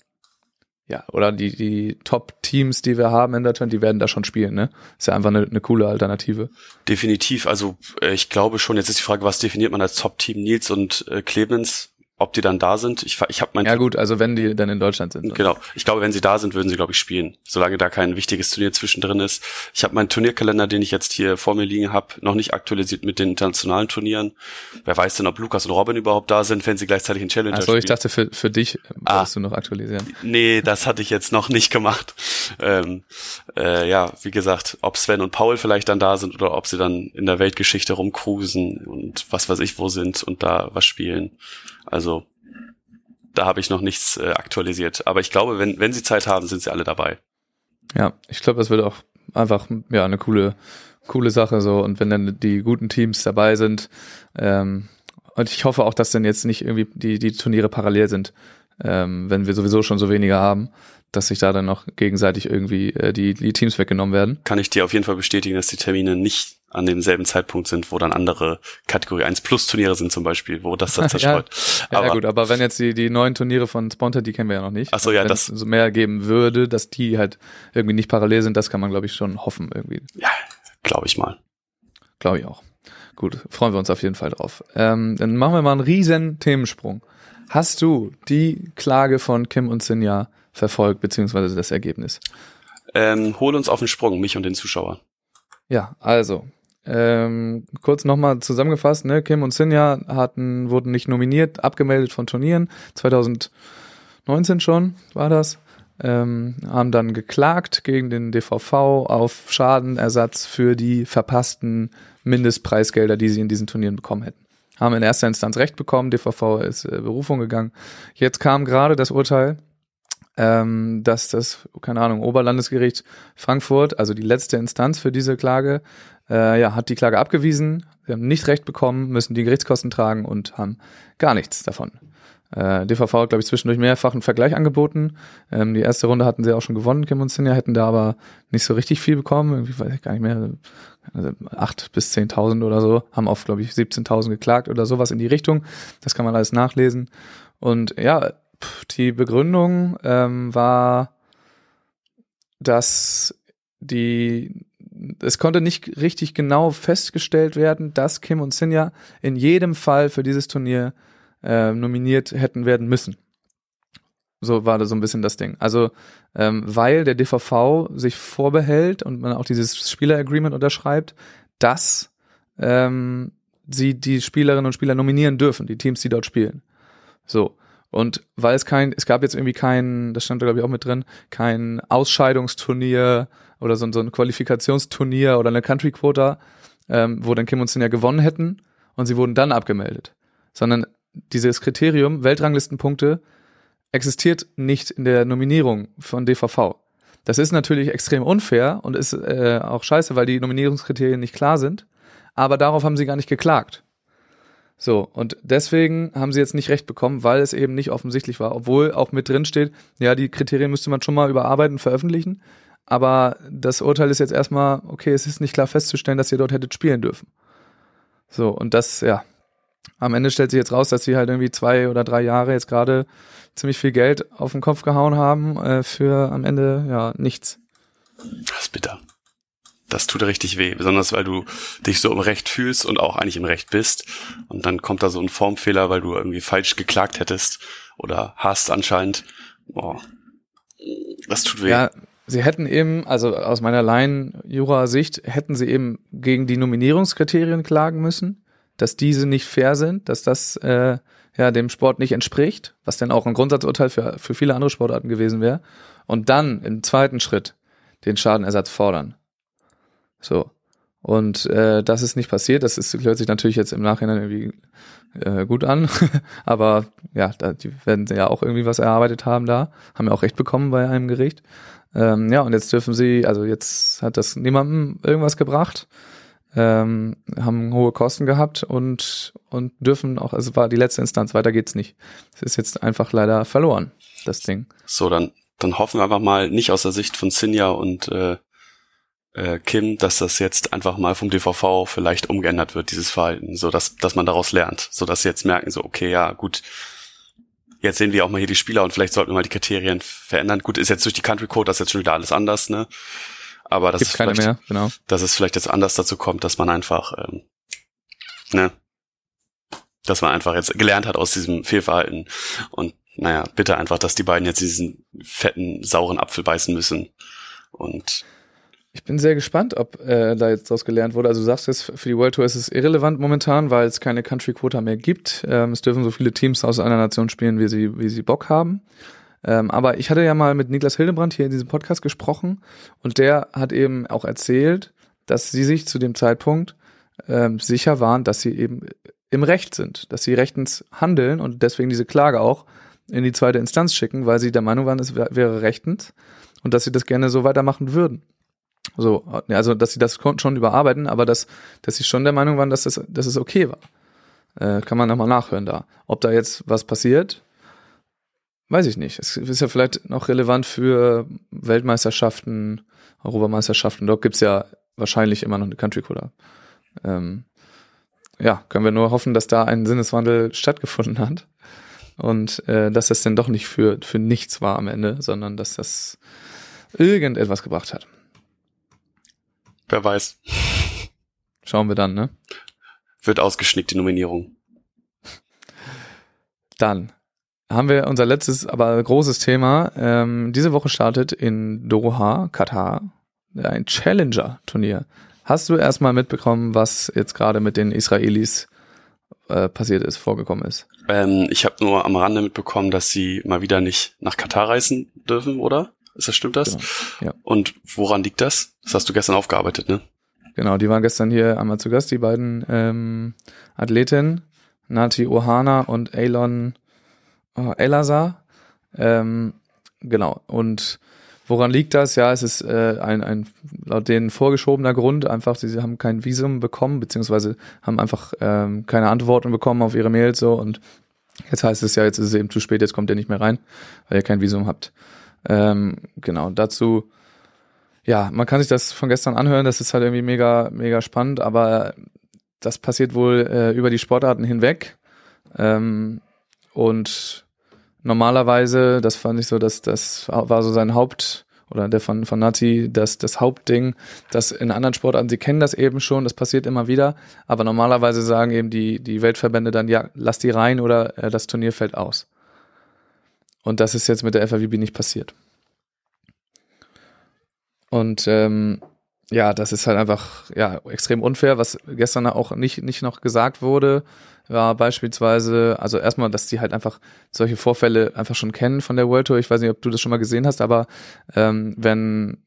ja, oder die, die Top-Teams, die wir haben in Deutschland, die werden da schon spielen, ne? Ist ja einfach eine, eine coole Alternative. Definitiv, also äh, ich glaube schon, jetzt ist die Frage, was definiert man als Top-Team Nils und äh, Clemens, ob die dann da sind. Ich, ich habe mein Ja gut, also wenn die dann in Deutschland sind. Genau. Ich glaube, wenn sie da sind, würden sie, glaube ich, spielen. Solange da kein wichtiges Turnier zwischendrin ist. Ich habe meinen Turnierkalender, den ich jetzt hier vor mir liegen habe, noch nicht aktualisiert mit den internationalen Turnieren. Wer weiß denn, ob Lukas und Robin überhaupt da sind, wenn sie gleichzeitig in Challenger Achso, ich spielen. dachte für, für dich Ah. du noch aktualisieren. Nee, das hatte ich jetzt noch nicht gemacht. Ähm, äh, ja, wie gesagt, ob Sven und Paul vielleicht dann da sind oder ob sie dann in der Weltgeschichte rumcruisen und was weiß ich wo sind und da was spielen. Also da habe ich noch nichts äh, aktualisiert. Aber ich glaube, wenn, wenn sie Zeit haben, sind sie alle dabei. Ja, ich glaube, das wird auch einfach ja eine coole, coole Sache so. Und wenn dann die guten Teams dabei sind, ähm, und ich hoffe auch, dass dann jetzt nicht irgendwie die, die Turniere parallel sind, ähm, wenn wir sowieso schon so wenige haben, dass sich da dann noch gegenseitig irgendwie äh, die, die Teams weggenommen werden. Kann ich dir auf jeden Fall bestätigen, dass die Termine nicht an demselben Zeitpunkt sind, wo dann andere Kategorie 1 Plus Turniere sind zum Beispiel, wo das dann zerstreut. Ja, Aber ja gut, aber wenn jetzt die, die neuen Turniere von Sponta, die kennen wir ja noch nicht. Ach so, ja, wenn das- es so mehr geben würde, dass die halt irgendwie nicht parallel sind, das kann man, glaube ich, schon hoffen irgendwie. ja, glaube ich mal. Glaube ich auch. Gut, freuen wir uns auf jeden Fall drauf. Ähm, dann machen wir mal einen riesen Themensprung. Hast du die Klage von Kim und Sinja verfolgt, beziehungsweise das Ergebnis? Ähm, hol uns auf den Sprung, mich und den Zuschauer. Ja, also, ähm, kurz nochmal zusammengefasst, ne? Kim und Sinja hatten, wurden nicht nominiert, abgemeldet von Turnieren. 2019 schon war das. Ähm, haben dann geklagt gegen den DVV auf Schadenersatz für die verpassten Mindestpreisgelder, die sie in diesen Turnieren bekommen hätten. Haben in erster Instanz Recht bekommen, DVV ist äh, Berufung gegangen. Jetzt kam gerade das Urteil, ähm, dass das, keine Ahnung, Oberlandesgericht Frankfurt, also die letzte Instanz für diese Klage, äh, ja, hat die Klage abgewiesen, sie haben nicht Recht bekommen, müssen die Gerichtskosten tragen und haben gar nichts davon. Äh, DVV hat, glaube ich, zwischendurch mehrfach einen Vergleich angeboten. Ähm, die erste Runde hatten sie auch schon gewonnen, Kim und Sinja, hätten da aber nicht so richtig viel bekommen, irgendwie weiß ich gar nicht mehr, also 8 bis 10.000 oder so, haben auf, glaube ich, 17.000 geklagt oder sowas in die Richtung. Das kann man alles nachlesen. Und ja, die Begründung ähm, war dass die es konnte nicht richtig genau festgestellt werden, dass Kim und Sinja in jedem Fall für dieses Turnier äh, nominiert hätten werden müssen. So war da so ein bisschen das Ding. Also, ähm, weil der DVV sich vorbehält und man auch dieses Spieleragreement unterschreibt, dass ähm, sie die Spielerinnen und Spieler nominieren dürfen, die Teams, die dort spielen. So. Und weil es kein, es gab jetzt irgendwie kein, das stand da glaube ich auch mit drin, kein Ausscheidungsturnier oder so, so ein Qualifikationsturnier oder eine Country Quota, ähm, wo dann Kim und Sin ja gewonnen hätten und sie wurden dann abgemeldet. Sondern dieses Kriterium, Weltranglistenpunkte, existiert nicht in der Nominierung von DVV. Das ist natürlich extrem unfair und ist äh, auch scheiße, weil die Nominierungskriterien nicht klar sind. Aber darauf haben sie gar nicht geklagt. So, und deswegen haben sie jetzt nicht recht bekommen, weil es eben nicht offensichtlich war, obwohl auch mit drin steht, ja, die Kriterien müsste man schon mal überarbeiten veröffentlichen. Aber das Urteil ist jetzt erstmal, okay, es ist nicht klar festzustellen, dass ihr dort hättet spielen dürfen. So, und das, ja, am Ende stellt sich jetzt raus, dass sie halt irgendwie zwei oder drei Jahre jetzt gerade ziemlich viel Geld auf den Kopf gehauen haben äh, für am Ende ja nichts. Das ist bitter das tut richtig weh, besonders weil du dich so im Recht fühlst und auch eigentlich im Recht bist. Und dann kommt da so ein Formfehler, weil du irgendwie falsch geklagt hättest oder hast anscheinend. Boah, das tut weh. Ja, sie hätten eben, also aus meiner Laien-Jura-Sicht, hätten sie eben gegen die Nominierungskriterien klagen müssen, dass diese nicht fair sind, dass das äh, ja dem Sport nicht entspricht, was dann auch ein Grundsatzurteil für, für viele andere Sportarten gewesen wäre. Und dann im zweiten Schritt den Schadenersatz fordern. So. Und äh, das ist nicht passiert. Das ist, hört sich natürlich jetzt im Nachhinein irgendwie äh, gut an. Aber ja, da, die werden ja auch irgendwie was erarbeitet haben da. Haben ja auch Recht bekommen bei einem Gericht. Ähm, ja, und jetzt dürfen sie, also jetzt hat das niemandem irgendwas gebracht. Ähm, haben hohe Kosten gehabt und, und dürfen auch, also war die letzte Instanz, weiter geht's nicht. Es ist jetzt einfach leider verloren, das Ding. So, dann, dann hoffen wir einfach mal nicht aus der Sicht von Sinja und äh, äh, Kim, dass das jetzt einfach mal vom DVV vielleicht umgeändert wird, dieses Verhalten, so dass, dass man daraus lernt, so dass sie jetzt merken, so, okay, ja, gut, jetzt sehen wir auch mal hier die Spieler und vielleicht sollten wir mal die Kriterien verändern. Gut, ist jetzt durch die Country Code, das ist jetzt schon wieder alles anders, ne? Aber das ist keine vielleicht, mehr, genau. dass es vielleicht jetzt anders dazu kommt, dass man einfach, ähm, ne, dass man einfach jetzt gelernt hat aus diesem Fehlverhalten und naja, bitte einfach, dass die beiden jetzt diesen fetten, sauren Apfel beißen müssen und ich bin sehr gespannt, ob äh, da jetzt draus gelernt wurde. Also du sagst jetzt, für die World Tour ist es irrelevant momentan, weil es keine Country Quota mehr gibt. Ähm, es dürfen so viele Teams aus einer Nation spielen, wie sie, wie sie Bock haben. Ähm, aber ich hatte ja mal mit Niklas Hildebrand hier in diesem Podcast gesprochen und der hat eben auch erzählt, dass sie sich zu dem Zeitpunkt ähm, sicher waren, dass sie eben im Recht sind, dass sie rechtens handeln und deswegen diese Klage auch in die zweite Instanz schicken, weil sie der Meinung waren, es wäre rechtens und dass sie das gerne so weitermachen würden. So, also dass sie das schon überarbeiten, aber dass, dass sie schon der Meinung waren, dass das, dass es okay war. Äh, kann man nochmal nachhören da. Ob da jetzt was passiert, weiß ich nicht. Es ist ja vielleicht noch relevant für Weltmeisterschaften, Europameisterschaften. Dort gibt's ja wahrscheinlich immer noch eine Country Cola. Ähm, ja, können wir nur hoffen, dass da ein Sinneswandel stattgefunden hat und äh, dass das denn doch nicht für, für nichts war am Ende, sondern dass das irgendetwas gebracht hat. Wer weiß. Schauen wir dann, ne? Wird ausgeschnickt, die Nominierung. Dann haben wir unser letztes, aber großes Thema. Ähm, diese Woche startet in Doha, Katar, ein Challenger-Turnier. Hast du erstmal mitbekommen, was jetzt gerade mit den Israelis äh, passiert ist, vorgekommen ist? Ähm, ich habe nur am Rande mitbekommen, dass sie mal wieder nicht nach Katar reisen dürfen, oder? Ist das, stimmt das? Genau. Ja. Und woran liegt das? Das hast du gestern aufgearbeitet, ne? Genau, die waren gestern hier einmal zu Gast, die beiden ähm, Athletinnen, Nati Ohana und Elon oh, Elazar. Ähm, genau, und woran liegt das? Ja, es ist äh, ein, ein laut denen vorgeschobener Grund, einfach, sie haben kein Visum bekommen, beziehungsweise haben einfach ähm, keine Antworten bekommen auf ihre Mails so und jetzt heißt es ja, jetzt ist es eben zu spät, jetzt kommt ihr nicht mehr rein, weil ihr kein Visum habt. Ähm, genau, dazu, ja, man kann sich das von gestern anhören, das ist halt irgendwie mega, mega spannend, aber das passiert wohl äh, über die Sportarten hinweg. Ähm, und normalerweise, das fand ich so, dass das war so sein Haupt oder der von, von Nazi das, das Hauptding, das in anderen Sportarten, sie kennen das eben schon, das passiert immer wieder, aber normalerweise sagen eben die, die Weltverbände dann, ja, lass die rein oder äh, das Turnier fällt aus. Und das ist jetzt mit der FAWB nicht passiert. Und ähm, ja, das ist halt einfach ja extrem unfair. Was gestern auch nicht nicht noch gesagt wurde, war beispielsweise, also erstmal, dass die halt einfach solche Vorfälle einfach schon kennen von der World Tour. Ich weiß nicht, ob du das schon mal gesehen hast, aber ähm, wenn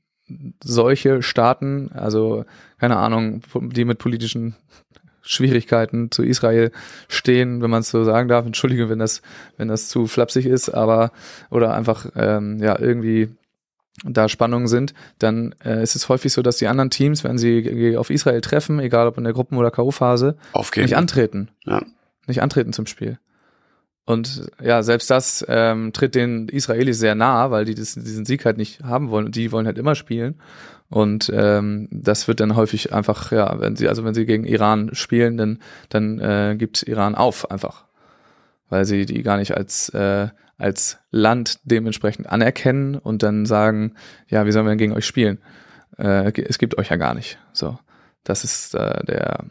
solche Staaten, also keine Ahnung, die mit politischen Schwierigkeiten zu Israel stehen, wenn man es so sagen darf. Entschuldige, wenn das, wenn das zu flapsig ist, aber oder einfach ähm, ja irgendwie da Spannungen sind, dann äh, ist es häufig so, dass die anderen Teams, wenn sie auf Israel treffen, egal ob in der Gruppen- oder K.O.-Phase, nicht antreten. Ja. Nicht antreten zum Spiel. Und ja, selbst das ähm, tritt den Israelis sehr nah, weil die das, diesen Sieg halt nicht haben wollen. Und die wollen halt immer spielen. Und ähm, das wird dann häufig einfach, ja, wenn sie, also wenn sie gegen Iran spielen, dann, dann äh, gibt Iran auf einfach. Weil sie die gar nicht als, äh, als Land dementsprechend anerkennen und dann sagen, ja, wie sollen wir denn gegen euch spielen? Äh, es gibt euch ja gar nicht. So. Das ist äh, der,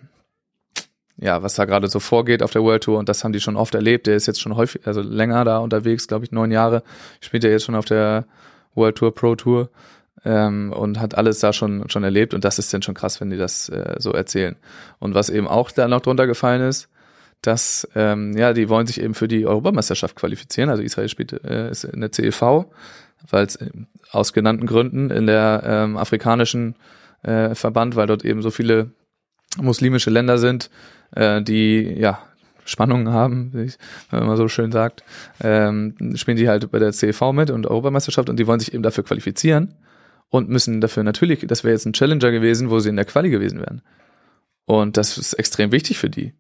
ja, was da gerade so vorgeht auf der World Tour und das haben die schon oft erlebt. Der ist jetzt schon häufig, also länger da unterwegs, glaube ich, neun Jahre. Spielt er jetzt schon auf der World Tour Pro Tour ähm, und hat alles da schon schon erlebt und das ist dann schon krass, wenn die das äh, so erzählen. Und was eben auch da noch drunter gefallen ist, dass ähm, ja, die wollen sich eben für die Europameisterschaft qualifizieren. Also Israel spielt äh, ist in der CEV, weil es aus genannten Gründen in der ähm, afrikanischen äh, Verband, weil dort eben so viele muslimische Länder sind, äh, die ja Spannungen haben, wie man so schön sagt, ähm, spielen die halt bei der CV mit und Europameisterschaft und die wollen sich eben dafür qualifizieren und müssen dafür natürlich, das wäre jetzt ein Challenger gewesen, wo sie in der Quali gewesen wären. Und das ist extrem wichtig für die.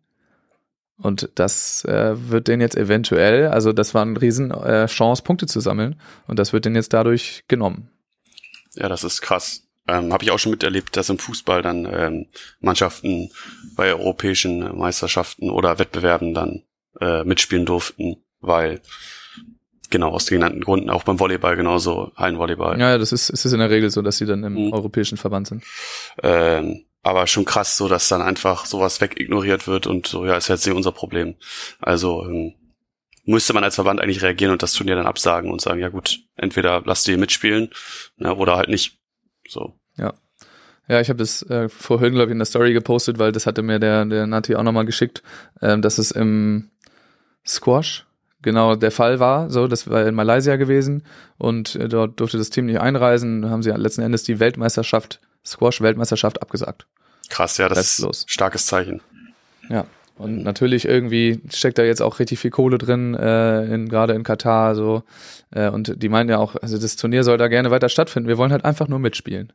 Und das äh, wird denen jetzt eventuell, also das war eine riesen äh, Chance, Punkte zu sammeln. Und das wird denen jetzt dadurch genommen. Ja, das ist krass. Ähm, Habe ich auch schon miterlebt, dass im Fußball dann ähm, Mannschaften bei europäischen Meisterschaften oder Wettbewerben dann äh, mitspielen durften, weil genau aus den genannten Gründen auch beim Volleyball genauso Hallenvolleyball. Ja, ja, das ist, ist es in der Regel so, dass sie dann im mhm. europäischen Verband sind. Ähm, aber schon krass, so dass dann einfach sowas wegignoriert wird und so, ja, ist jetzt nicht unser Problem. Also ähm, müsste man als Verband eigentlich reagieren und das Turnier dann absagen und sagen, ja gut, entweder lasst ihr mitspielen ne, oder halt nicht. So. Ja. Ja, ich habe das äh, vorhin, glaube ich, in der Story gepostet, weil das hatte mir der, der Nati auch nochmal geschickt, ähm, dass es im Squash genau der Fall war. So, das war in Malaysia gewesen und äh, dort durfte das Team nicht einreisen. Haben sie letzten Endes die Weltmeisterschaft, Squash-Weltmeisterschaft abgesagt. Krass, ja, das Restlos. ist starkes Zeichen. Ja. Und natürlich irgendwie steckt da jetzt auch richtig viel Kohle drin, äh, in, gerade in Katar so. Äh, und die meinen ja auch, also das Turnier soll da gerne weiter stattfinden. Wir wollen halt einfach nur mitspielen.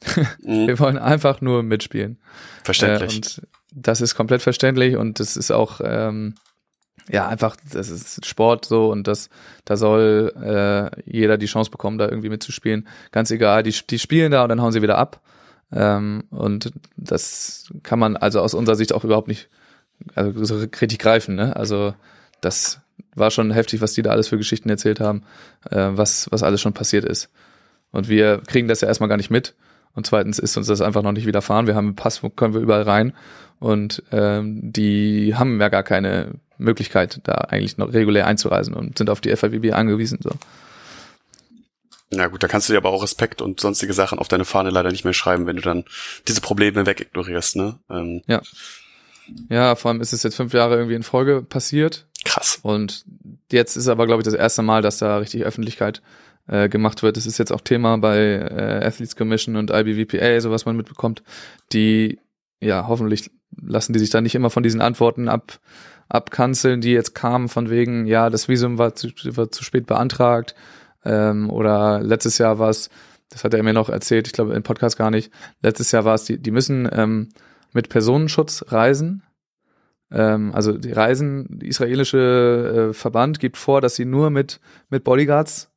mhm. Wir wollen einfach nur mitspielen. Verständlich. Äh, und das ist komplett verständlich und das ist auch ähm, ja einfach, das ist Sport so und das, da soll äh, jeder die Chance bekommen, da irgendwie mitzuspielen. Ganz egal, die, die spielen da und dann hauen sie wieder ab. Ähm, und das kann man also aus unserer Sicht auch überhaupt nicht also so kritisch greifen. Ne? Also das war schon heftig, was die da alles für Geschichten erzählt haben, äh, was, was alles schon passiert ist. Und wir kriegen das ja erstmal gar nicht mit. Und zweitens ist uns das einfach noch nicht widerfahren. Wir haben einen Pass, können wir überall rein. Und ähm, die haben ja gar keine Möglichkeit, da eigentlich noch regulär einzureisen und sind auf die FIVB angewiesen. So. Na gut, da kannst du dir aber auch Respekt und sonstige Sachen auf deine Fahne leider nicht mehr schreiben, wenn du dann diese Probleme wegignorierst, ne? Ähm, ja. Ja, vor allem ist es jetzt fünf Jahre irgendwie in Folge passiert. Krass. Und jetzt ist aber, glaube ich, das erste Mal, dass da richtig Öffentlichkeit äh, gemacht wird. Das ist jetzt auch Thema bei äh, Athletes Commission und IBVPA, so was man mitbekommt. Die, ja, hoffentlich lassen die sich da nicht immer von diesen Antworten ab, abkanzeln, die jetzt kamen von wegen, ja, das Visum war zu, war zu spät beantragt ähm, oder letztes Jahr war es, das hat er mir noch erzählt, ich glaube im Podcast gar nicht, letztes Jahr war es, die, die müssen ähm, mit Personenschutz reisen. Ähm, also die Reisen, die israelische äh, Verband gibt vor, dass sie nur mit, mit Bodyguards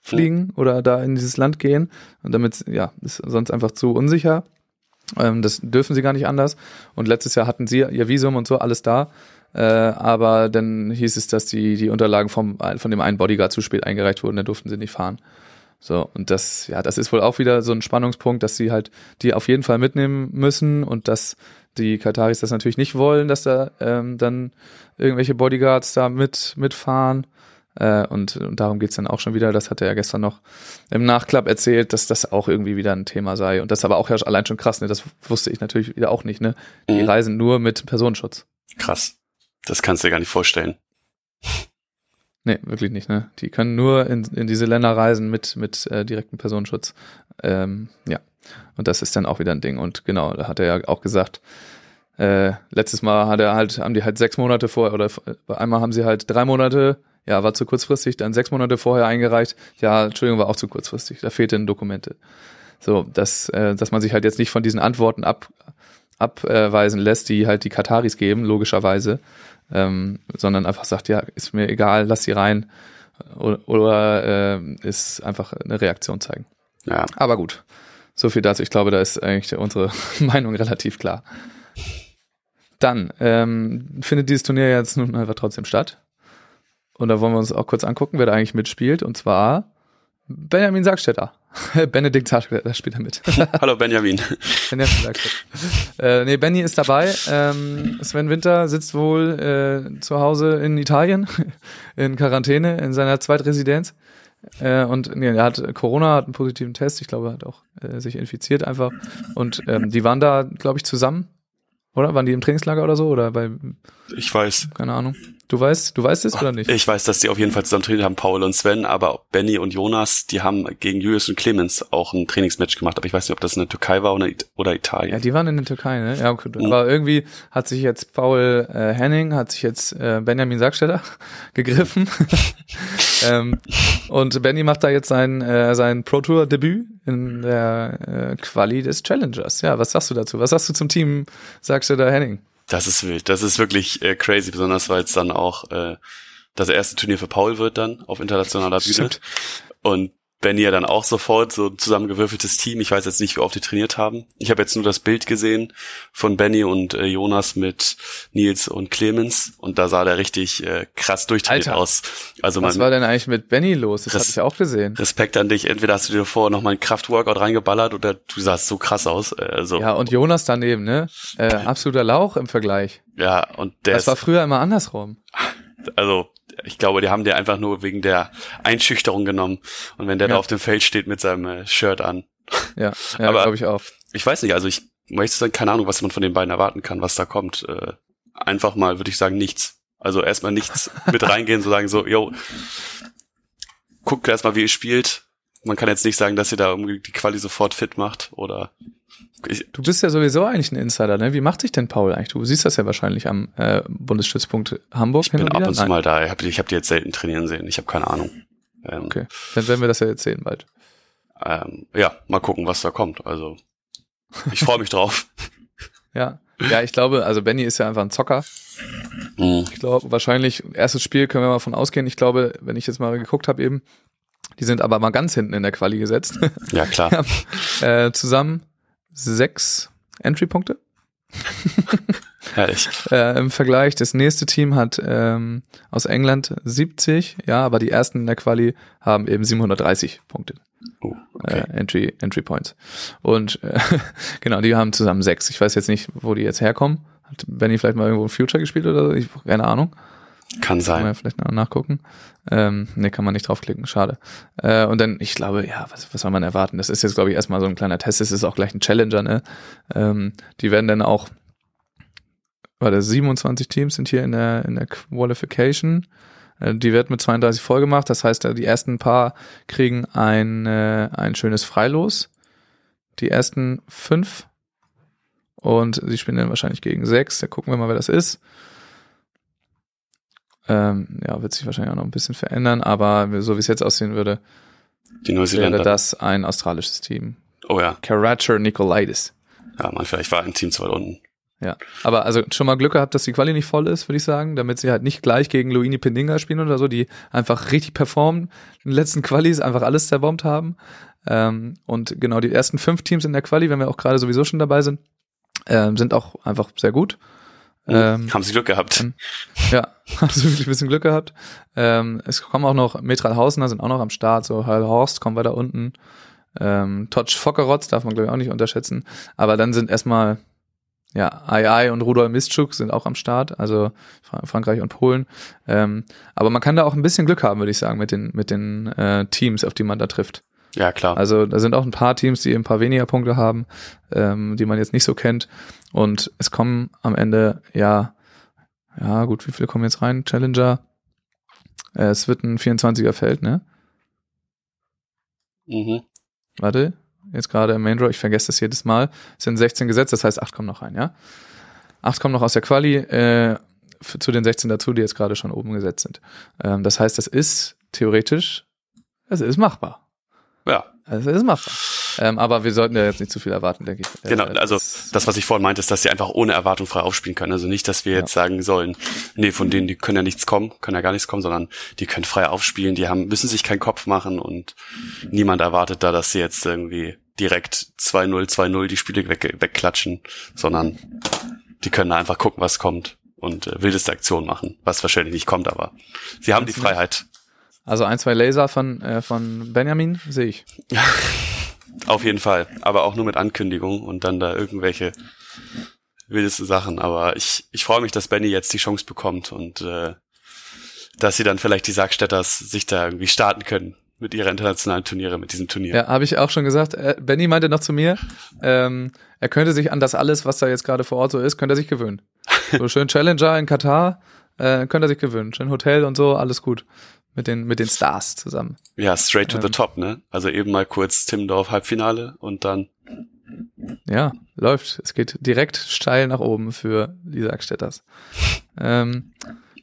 fliegen oder da in dieses Land gehen. Und damit, ja, ist sonst einfach zu unsicher. Ähm, das dürfen sie gar nicht anders. Und letztes Jahr hatten sie ihr Visum und so alles da. Äh, aber dann hieß es, dass die, die Unterlagen vom, von dem einen Bodyguard zu spät eingereicht wurden, dann durften sie nicht fahren. So, und das, ja, das ist wohl auch wieder so ein Spannungspunkt, dass sie halt die auf jeden Fall mitnehmen müssen und dass die Kataris das natürlich nicht wollen, dass da ähm, dann irgendwelche Bodyguards da mit mitfahren. Äh, und, und darum geht's dann auch schon wieder. Das hat er ja gestern noch im Nachklapp erzählt, dass das auch irgendwie wieder ein Thema sei. Und das aber auch ja allein schon krass, ne? Das wusste ich natürlich wieder auch nicht, ne? Die Mhm. reisen nur mit Personenschutz. Krass. Das kannst du dir gar nicht vorstellen. Nee, wirklich nicht, ne? Die können nur in, in diese Länder reisen mit, mit äh, direktem Personenschutz. Ähm, ja. Und das ist dann auch wieder ein Ding. Und genau, da hat er ja auch gesagt, äh, letztes Mal hat er halt, haben die halt sechs Monate vorher, oder f- einmal haben sie halt drei Monate, ja, war zu kurzfristig, dann sechs Monate vorher eingereicht, ja, Entschuldigung, war auch zu kurzfristig, da fehlten Dokumente. So, dass, äh, dass man sich halt jetzt nicht von diesen Antworten ab, abweisen lässt, die halt die Kataris geben, logischerweise, ähm, sondern einfach sagt, ja, ist mir egal, lass sie rein oder, oder äh, ist einfach eine Reaktion zeigen. Ja. Aber gut, so viel dazu. Ich glaube, da ist eigentlich unsere Meinung relativ klar. Dann ähm, findet dieses Turnier jetzt nun einfach trotzdem statt. Und da wollen wir uns auch kurz angucken, wer da eigentlich mitspielt. Und zwar Benjamin Sackstetter. Benedikt Sackstetter spielt da mit. Hallo Benjamin. Benjamin Sackstetter. äh, nee, Benny ist dabei. Ähm, Sven Winter sitzt wohl äh, zu Hause in Italien, in Quarantäne, in seiner Zweitresidenz. Äh, und nee, er hat Corona, hat einen positiven Test. Ich glaube, er hat auch äh, sich infiziert einfach. Und ähm, die waren da, glaube ich, zusammen. Oder? Waren die im Trainingslager oder so? Oder bei, Ich weiß. keine Ahnung. Du weißt, du weißt es oder nicht? Ich weiß, dass die auf jeden Fall zusammen trainiert haben, Paul und Sven, aber Benny und Jonas, die haben gegen Julius und Clemens auch ein Trainingsmatch gemacht, aber ich weiß nicht, ob das in der Türkei war oder, It- oder Italien. Ja, die waren in der Türkei, ne? Ja, okay. Mhm. Aber irgendwie hat sich jetzt Paul äh, Henning, hat sich jetzt äh, Benjamin Sackstetter gegriffen. ähm, und Benny macht da jetzt sein, äh, sein Pro Tour Debüt in der äh, Quali des Challengers. Ja, was sagst du dazu? Was sagst du zum Team Sackstetter Henning? Das ist wild. Das ist wirklich äh, crazy, besonders weil es dann auch äh, das erste Turnier für Paul wird dann auf internationaler Bühne. Stimmt. Und Benny ja dann auch sofort so ein zusammengewürfeltes Team. Ich weiß jetzt nicht, wie oft die trainiert haben. Ich habe jetzt nur das Bild gesehen von Benny und äh, Jonas mit Nils und Clemens und da sah der richtig äh, krass durchtrainiert Alter. aus. Also Was man war denn eigentlich mit Benny los? Das hatte ich auch gesehen. Respekt an dich. Entweder hast du dir vorher noch mal ein Kraftworkout reingeballert oder du sahst so krass aus. Äh, Also Ja, und Jonas daneben, ne? Äh, absoluter Lauch im Vergleich. ja und der Das war früher immer andersrum. also ich glaube, die haben dir einfach nur wegen der Einschüchterung genommen. Und wenn der Ja. da auf dem Feld steht mit seinem äh, Shirt an, Ja, ja Aber- glaube ich auch. ich weiß nicht, also ich möchte sagen, keine Ahnung, was man von den beiden erwarten kann, was da kommt. Äh, einfach mal, würde ich sagen, nichts. Also erstmal nichts mit reingehen, so sagen so, yo, guckt erstmal, wie ihr spielt. Man kann jetzt nicht sagen, dass ihr da irgendwie die Quali sofort fit macht oder Du bist ja sowieso eigentlich ein Insider, ne? Wie macht sich denn Paul eigentlich? Du siehst das ja wahrscheinlich am äh, Bundesstützpunkt Hamburg ich bin ab und zu mal da. Ich habe ich hab die jetzt selten trainieren sehen. Ich habe keine Ahnung. Ähm, Okay, dann werden wir das ja jetzt sehen bald. ähm, ja, mal gucken, was da kommt. Also ich freue mich drauf. Ja, ja, ich glaube, also Benny ist ja einfach ein Zocker. Mhm. Ich glaube, wahrscheinlich erstes Spiel können wir mal von ausgehen. Ich glaube, wenn ich jetzt mal geguckt habe eben, die sind aber mal ganz hinten in der Quali gesetzt. Ja, klar. Ja. äh, zusammen sechs Entry-Punkte. Herrlich. Äh, Im Vergleich, das nächste Team hat ähm, aus England 70, ja, aber die ersten in der Quali haben eben 730 Punkte. Oh, okay. äh, Entry, Entry Points. Und äh, genau, die haben zusammen sechs. Ich weiß jetzt nicht, wo die jetzt herkommen. Hat Benny vielleicht mal irgendwo ein Future gespielt oder so? Ich, keine Ahnung. Kann Kann man sein. ja vielleicht noch nachgucken. Ähm, ne, kann man nicht draufklicken, schade. Äh, und dann, ich glaube, ja, was, was soll man erwarten? Das ist jetzt, glaube ich, erstmal so ein kleiner Test. Es ist auch gleich ein Challenger, ne? Ähm, die werden dann auch, warte, 27 Teams sind hier in der, in der Qualification. Äh, Die wird mit 32 voll gemacht. Das heißt, äh, die ersten paar kriegen ein, äh, ein schönes Freilos. Die ersten fünf. Und sie spielen dann wahrscheinlich gegen sechs. Da gucken wir mal, wer das ist. Ähm, ja, wird sich wahrscheinlich auch noch ein bisschen verändern, aber so wie es jetzt aussehen würde, Die wäre das ein australisches Team. Oh ja. Karacher Nicolaitis. Ja, man, vielleicht war ein Team zu weit unten. Ja, aber also schon mal Glück gehabt, dass die Quali nicht voll ist, würde ich sagen, damit sie halt nicht gleich gegen Luini Pendinga spielen oder so, die einfach richtig performen, in den letzten Qualis einfach alles zerbombt haben. Ähm, und genau die ersten fünf Teams in der Quali, wenn wir auch gerade sowieso schon dabei sind, ähm, sind auch einfach sehr gut. Ähm, Haben sie Glück gehabt. ja, haben sie wirklich ein bisschen Glück gehabt. Ähm, es kommen auch noch Metralhausener sind auch noch am Start, so Horst kommen weiter unten. Ähm, Totsch Fockerotz darf man glaube ich auch nicht unterschätzen. Aber dann sind erstmal ja, AI und Rudolf Mistschuk sind auch am Start, also Fra Frankreich und Polen. Ähm, aber man kann da auch ein bisschen Glück haben, würde ich sagen, mit den, mit den äh, Teams, auf die man da trifft. Ja, klar. Also da sind auch ein paar Teams, die ein paar weniger Punkte haben, ähm, die man jetzt nicht so kennt. Und es kommen am Ende, ja, ja gut, wie viele kommen jetzt rein? Challenger. Äh, es wird ein 24er Feld, ne? mhm. Warte, jetzt gerade im Main Draw, ich vergesse das jedes Mal. Es sind 16 gesetzt, das heißt 8 kommen noch rein, ja? 8 kommen noch aus der Quali äh, zu den 16 dazu, die jetzt gerade schon oben gesetzt sind. Ähm, das heißt, das ist theoretisch, es ist machbar. Ja, Es ist machbar. Ähm, aber wir sollten ja jetzt nicht zu viel erwarten, denke ich. genau. Äh, Also das- was ich vorhin meinte, ist, dass sie einfach ohne Erwartung frei aufspielen können. Also nicht, dass wir jetzt sagen sollen, nee, von denen, die können ja nichts kommen, können ja gar nichts kommen, sondern die können frei aufspielen, die haben, müssen sich keinen Kopf machen und niemand erwartet da, dass sie jetzt irgendwie direkt 2-0, 2-0 die Spiele weg, wegklatschen, sondern die können da einfach gucken, was kommt und äh, wildeste Aktion machen, was wahrscheinlich nicht kommt, aber sie haben die Freiheit. Also ein, zwei Laser von, äh, von Benjamin sehe ich. Auf jeden Fall. Aber auch nur mit Ankündigung und dann da irgendwelche wildeste Sachen. Aber ich, ich freue mich, dass Benny jetzt die Chance bekommt und äh, dass sie dann vielleicht die Sargstädters sich da irgendwie starten können mit ihrer internationalen Turniere, mit diesem Turnier. Ja, habe ich auch schon gesagt. Äh, Benny meinte noch zu mir, ähm, er könnte sich an das alles, was da jetzt gerade vor Ort so ist, könnte er sich gewöhnen. So schön Challenger in Katar, äh, könnte er sich gewöhnen. Schön Hotel und so, alles gut. Mit den, mit den Stars zusammen. Ja, straight to the Ähm. top, ne? Also eben mal kurz Timmendorf Halbfinale und dann Ja, läuft. Es geht direkt steil nach oben für die Sackstädters. ähm,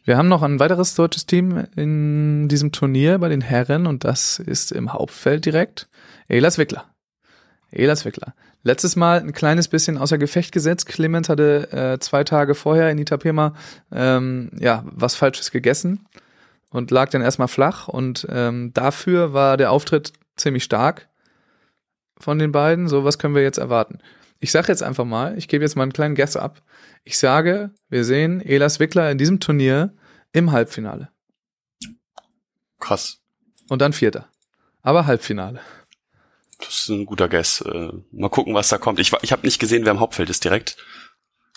wir haben noch ein weiteres deutsches Team in diesem Turnier bei den Herren und das ist im Hauptfeld direkt Elas Wickler. Elas Wickler. Letztes Mal ein kleines bisschen außer Gefecht gesetzt. Clemens hatte äh, zwei Tage vorher in Itapema ähm, ja was Falsches gegessen und lag dann erstmal flach und ähm, dafür war der Auftritt ziemlich stark von den beiden. So, was können wir jetzt erwarten? Ich sage jetzt einfach mal, ich gebe jetzt mal einen kleinen Guess ab. Ich sage, wir sehen Elas Wickler in diesem Turnier im Halbfinale. krass. Und dann Vierter. Aber Halbfinale. Das ist ein guter Guess. Äh, mal gucken, was da kommt. Ich, ich habe nicht gesehen, wer im Hauptfeld ist direkt.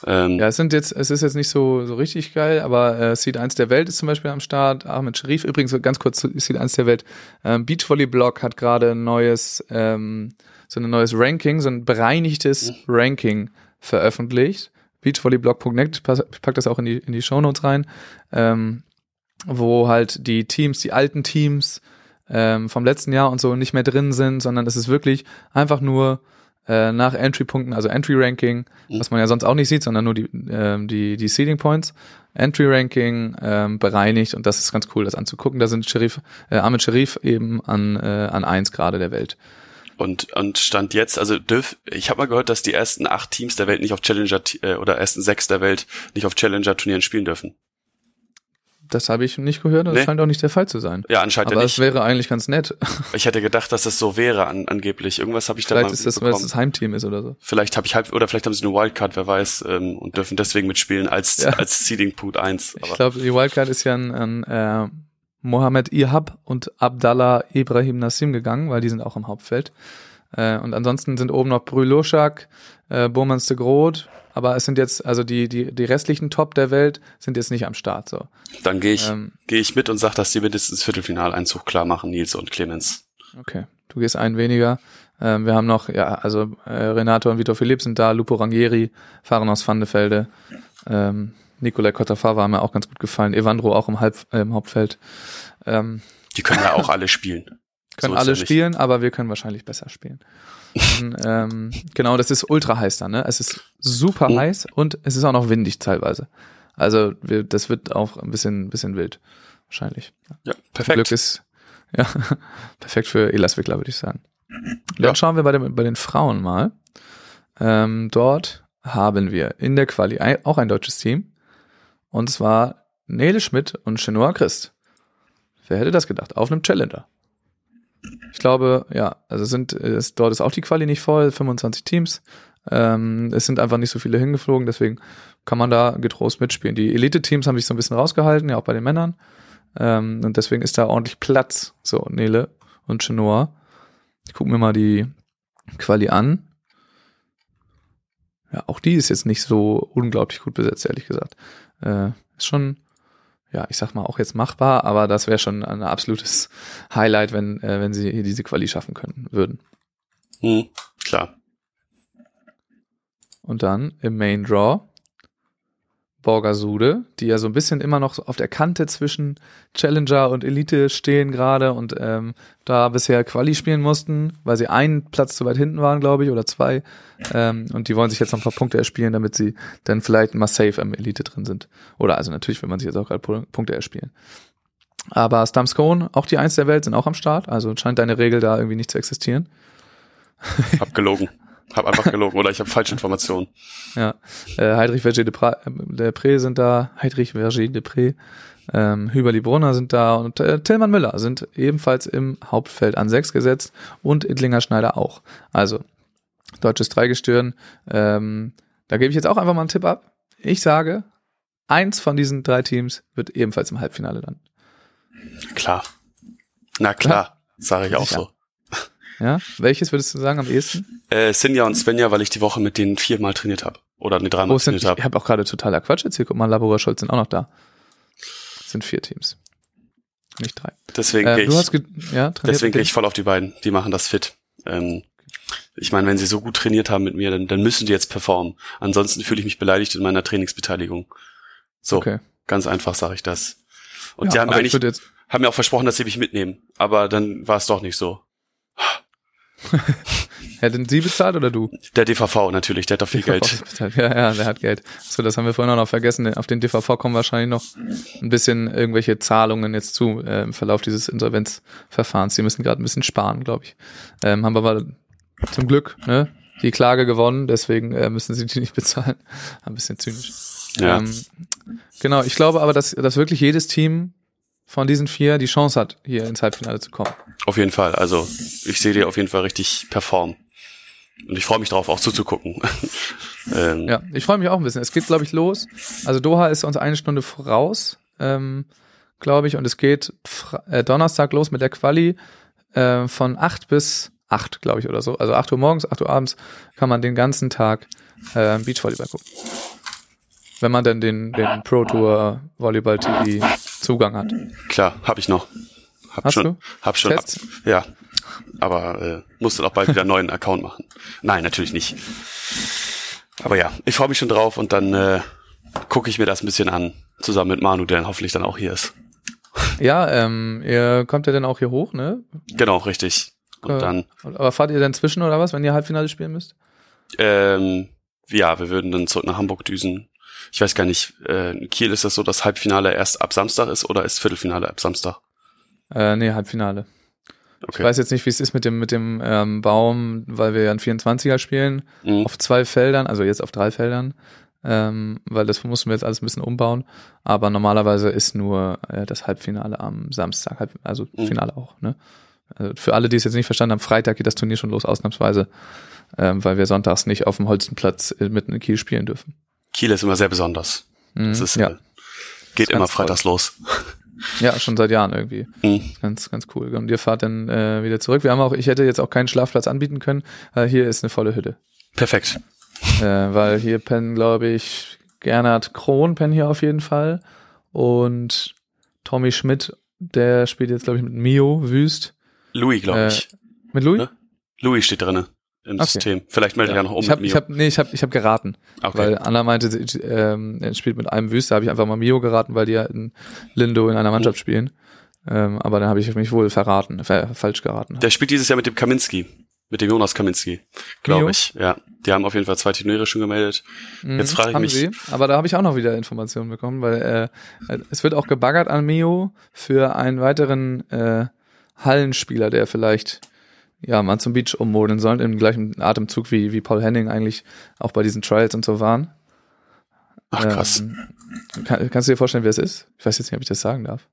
Ähm, Ja, es sind jetzt, es ist jetzt nicht so, so richtig geil, aber äh, Seed 1 der Welt ist zum Beispiel am Start. Ahmed Sharif, übrigens ganz kurz zu Seed 1 der Welt. Ähm, Beachvolley Blog hat gerade ein neues, ähm, so ein neues Ranking, so ein bereinigtes Ranking veröffentlicht. Beachvolleyblog.net, ich pack das auch in die, in die Shownotes rein, ähm, wo halt die Teams, die alten Teams ähm, vom letzten Jahr und so nicht mehr drin sind, sondern es ist wirklich einfach nur äh, nach Entry-Punkten, also Entry-Ranking, was man ja sonst auch nicht sieht, sondern nur die, ähm, die, die Seeding Points, Entry-Ranking ähm, bereinigt und das ist ganz cool, das anzugucken. Da sind Sharif, äh, Ahmed Sharif eben an, äh, an eins gerade der Welt. Und, und stand jetzt, also dürf, ich habe mal gehört, dass die ersten acht Teams der Welt nicht auf Challenger äh, oder ersten sechs der Welt nicht auf Challenger-Turnieren spielen dürfen. Das habe ich nicht gehört und das Nee. scheint auch nicht der Fall zu sein. Ja, anscheinend Aber ja es nicht. wäre eigentlich ganz nett. Ich hätte gedacht, dass das so wäre an, angeblich. Irgendwas habe ich da Vielleicht mal ist das, weil es das Heimteam ist oder so. Vielleicht habe ich halb oder vielleicht haben sie eine Wildcard, wer weiß, ähm, und dürfen deswegen mitspielen als Ja. als Seeding Punkt eins. Ich Aber glaube, die Wildcard ist ja an, an äh, Mohamed Ihab und Abdallah Ibrahim Nassim gegangen, weil die sind auch im Hauptfeld. Äh, und ansonsten sind oben noch Brüloschak, äh, Burmans de Groot, aber es sind jetzt, also die, die, die restlichen Top der Welt sind jetzt nicht am Start. So. dann gehe ich Ähm. gehe ich mit und sag, dass die mindestens Viertelfinaleinzug klar machen, Nils und Clemens. Okay, du gehst einen weniger. Ähm, wir haben noch, ja, also äh, Renato und Vitor Philipp sind da, Lupo Rangieri fahren aus Vandefelde. Ähm, Nikolai Kotafava haben mir auch ganz gut gefallen. Evandro auch im, Halb, äh, im Hauptfeld. Ähm, Die können ja auch alle spielen. Können So alle ja spielen, aber wir können wahrscheinlich besser spielen. Und, ähm, genau, das ist ultra heiß dann, ne? Es ist super Mhm. heiß und es ist auch noch windig teilweise. Also wir, das wird auch ein bisschen, bisschen wild, wahrscheinlich. Ja, Glück perfekt. ist ja perfekt für Elas Wickler, würde ich sagen. Dann Ja. schauen wir bei, den bei den Frauen mal. Ähm, dort haben wir in der Quali ein, auch ein deutsches Team. Und zwar Nele Schmidt und Chenoa Christ. Wer hätte das gedacht? Auf einem Challenger. Ich glaube, ja, also sind, ist, dort ist auch die Quali nicht voll, 25 Teams. Ähm, es sind einfach nicht so viele hingeflogen, deswegen kann man da getrost mitspielen. Die Elite-Teams haben sich so ein bisschen rausgehalten, ja auch bei den Männern. Ähm, und deswegen ist da ordentlich Platz. So, Nele und Chenoa. Ich gucke mir mal die Quali an. Ja, auch die ist jetzt nicht so unglaublich gut besetzt, ehrlich gesagt. Äh, ist schon, ja, ich sag mal, auch jetzt machbar, aber das wäre schon ein absolutes Highlight, wenn, äh, wenn sie hier diese Quali schaffen können würden. Hm, klar. Und dann im Main Draw Borgasude, die ja so ein bisschen immer noch auf der Kante zwischen Challenger und Elite stehen gerade und ähm, da bisher Quali spielen mussten, weil sie einen Platz zu weit hinten waren, glaube ich, oder zwei. Ähm, und die wollen sich jetzt noch ein paar Punkte erspielen, damit sie dann vielleicht mal safe am Elite drin sind. Oder also natürlich will man sich jetzt auch gerade Punkte erspielen. Aber Stamskone, auch die Eins der Welt, sind auch am Start, also scheint deine Regel da irgendwie nicht zu existieren. Abgelogen. Hab einfach gelogen oder ich habe falsche Informationen. Ja, äh, Heidrich Verger de, Pra de Pré sind da, Heidrich Verger de Pré, ähm, Hüberli Brunner sind da und äh, Tillmann Müller sind ebenfalls im Hauptfeld an sechs gesetzt und Idlinger Schneider auch. Also, deutsches Dreigestirn. Ähm, da gebe ich jetzt auch einfach mal einen Tipp ab. Ich sage, eins von diesen drei Teams wird ebenfalls im Halbfinale dann. Klar. Na klar, sage ich auch Sicher. so. Ja, welches würdest du sagen am ehesten? Äh, Sinja und Svenja, weil ich die Woche mit denen viermal trainiert habe. Oder ne, dreimal Oh, sind, trainiert ich habe. habe auch gerade totaler Quatsch erzählt. Guck mal, Labora Scholz sind auch noch da. Es sind vier Teams. Nicht drei. Deswegen Äh, gehe ich, ja, deswegen gehe ich voll auf die beiden. Die machen das fit. Ähm, ich meine, wenn sie so gut trainiert haben mit mir, dann, dann müssen die jetzt performen. Ansonsten fühle ich mich beleidigt in meiner Trainingsbeteiligung. So, Okay. ganz einfach sage ich das. Und ja, die haben ich eigentlich, haben mir auch versprochen, dass sie mich mitnehmen. Aber dann war es doch nicht so. Hätten sie bezahlt oder du? Der DVV natürlich, der hat doch viel Geld. Bezahlt. Ja, ja, der hat Geld. So, das haben wir vorhin auch noch vergessen. Auf den DVV kommen wahrscheinlich noch ein bisschen irgendwelche Zahlungen jetzt zu äh, im Verlauf dieses Insolvenzverfahrens. Die müssen gerade ein bisschen sparen, glaube ich. Ähm, haben aber zum Glück ne, die Klage gewonnen, deswegen äh, müssen sie die nicht bezahlen. Ein bisschen zynisch. Ja. Ähm, genau, ich glaube aber, dass, dass wirklich jedes Team von diesen vier die Chance hat, hier ins Halbfinale zu kommen. Auf jeden Fall. Also ich sehe dir auf jeden Fall richtig performen. Und ich freue mich drauf, auch zuzugucken. ähm, Ja, ich freue mich auch ein bisschen. Es geht, glaube ich, los. Also Doha ist uns eine Stunde voraus, ähm, glaube ich, und es geht äh, Donnerstag los mit der Quali äh, von acht bis acht, glaube ich, oder so. Also acht Uhr morgens, acht Uhr abends kann man den ganzen Tag äh, Beachvolleyball gucken. Wenn man denn den, den Pro Tour Volleyball TV Zugang hat. Klar, habe ich noch. Hab Hast schon, du? Hab schon. Ab, ja. Aber äh, muss dann auch bald wieder einen neuen Account machen. Nein, natürlich nicht. Aber ja, ich freue mich schon drauf und dann äh, gucke ich mir das ein bisschen an, zusammen mit Manu, der dann hoffentlich dann auch hier ist. Ja, ähm, ihr kommt ja dann auch hier hoch, ne? Genau, richtig. Und Äh, dann, Aber fahrt ihr dann zwischen oder was, wenn ihr Halbfinale spielen müsst? ähm, ja, wir würden dann zurück nach Hamburg düsen. Ich weiß gar nicht, äh, in Kiel ist das so, dass Halbfinale erst ab Samstag ist oder ist Viertelfinale ab Samstag? Äh, nee, Halbfinale. Ich Okay. weiß jetzt nicht, wie es ist mit dem, mit dem ähm, Baum, weil wir ja einen 24er spielen, Mhm. auf zwei Feldern, also jetzt auf drei Feldern, ähm, weil das mussten wir jetzt alles ein bisschen umbauen. Aber normalerweise ist nur äh, das Halbfinale am Samstag, halb, also Mhm. Finale auch. Ne? Also für alle, die es jetzt nicht verstanden haben, Freitag geht das Turnier schon los, ausnahmsweise, ähm, weil wir sonntags nicht auf dem Holstenplatz äh, mitten in Kiel spielen dürfen. Kiel ist immer sehr besonders. Mhm, Das ist, ja. äh, geht Ist immer ganz toll. freitags los. ja, schon seit Jahren irgendwie. Mhm. Ganz, ganz cool. Und ihr fahrt dann äh, wieder zurück. Wir haben auch, ich hätte jetzt auch keinen Schlafplatz anbieten können. Äh, hier ist eine volle Hütte. Perfekt. äh, weil hier pennen, glaube ich, Gernot Krohn pennen hier auf jeden Fall. Und Tommy Schmidt, der spielt jetzt, glaube ich, mit Mio Wüst. Louis, glaube Äh, ich. Mit Louis? Ne? Louis steht drinne im Okay. System. Vielleicht meldet er ja noch um ich habe, mit ich mir. hab, nee, ich habe, ich habe geraten, okay. weil Anna meinte, ähm, er spielt mit einem Wüst, da habe ich einfach mal Mio geraten, weil die ja in Lindo in einer Mannschaft spielen. Ähm, aber dann habe ich mich wohl verraten, ver falsch geraten. Der spielt dieses Jahr mit dem Kaminski. Mit dem Jonas Kaminski, Mio? glaube ich. Ja, die haben auf jeden Fall zwei Turniere schon gemeldet. Mhm, Jetzt frage ich haben mich- Sie, aber da habe ich auch noch wieder Informationen bekommen, weil äh, es wird auch gebaggert an Mio für einen weiteren äh, Hallenspieler, der vielleicht ja mal zum Beach ummodeln soll, im gleichen Atemzug wie, wie Paul Henning eigentlich auch bei diesen Trials und so waren. Ach krass. Ähm, kann, kannst du dir vorstellen, wer es ist? Ich weiß jetzt nicht, ob ich das sagen darf.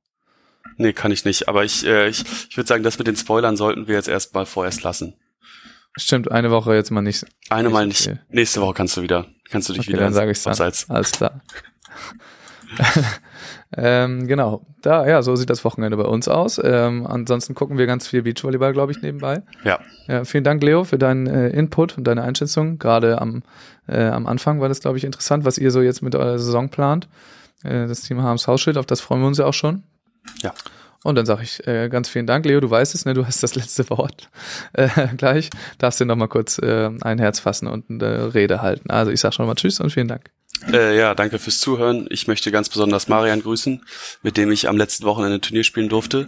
Nee, kann ich nicht. Aber ich, äh, ich, ich würde sagen, das mit den Spoilern sollten wir jetzt erstmal vorerst lassen. Stimmt, eine Woche jetzt mal nicht. Eine Mal nicht. nicht. Nächste Woche kannst du wieder, kannst du dich Okay, wieder dann sage ich. Alles klar. ähm, genau. Da, ja, so sieht das Wochenende bei uns aus. Ähm, ansonsten gucken wir ganz viel Beachvolleyball, glaube ich, nebenbei. Ja. Ja, vielen Dank, Leo, für deinen äh, Input und deine Einschätzung. Gerade am, äh, am Anfang war das, glaube ich, interessant, was ihr so jetzt mit eurer Saison plant. Äh, das Team Harms Hausschild, auf das freuen wir uns ja auch schon. Ja. Und dann sage ich äh, ganz vielen Dank, Leo, du weißt es, ne, du hast das letzte Wort. Äh, gleich darfst du noch mal kurz äh, ein Herz fassen und eine Rede halten. Also ich sage schon mal Tschüss und vielen Dank. Äh, ja, danke fürs Zuhören. Ich möchte ganz besonders Marian grüßen, mit dem ich am letzten Wochenende Turnier spielen durfte.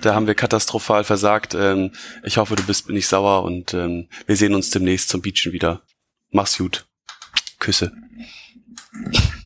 Da haben wir katastrophal versagt. Ähm, ich hoffe, du bist nicht sauer und ähm, wir sehen uns demnächst zum Beachen wieder. Mach's gut. Küsse.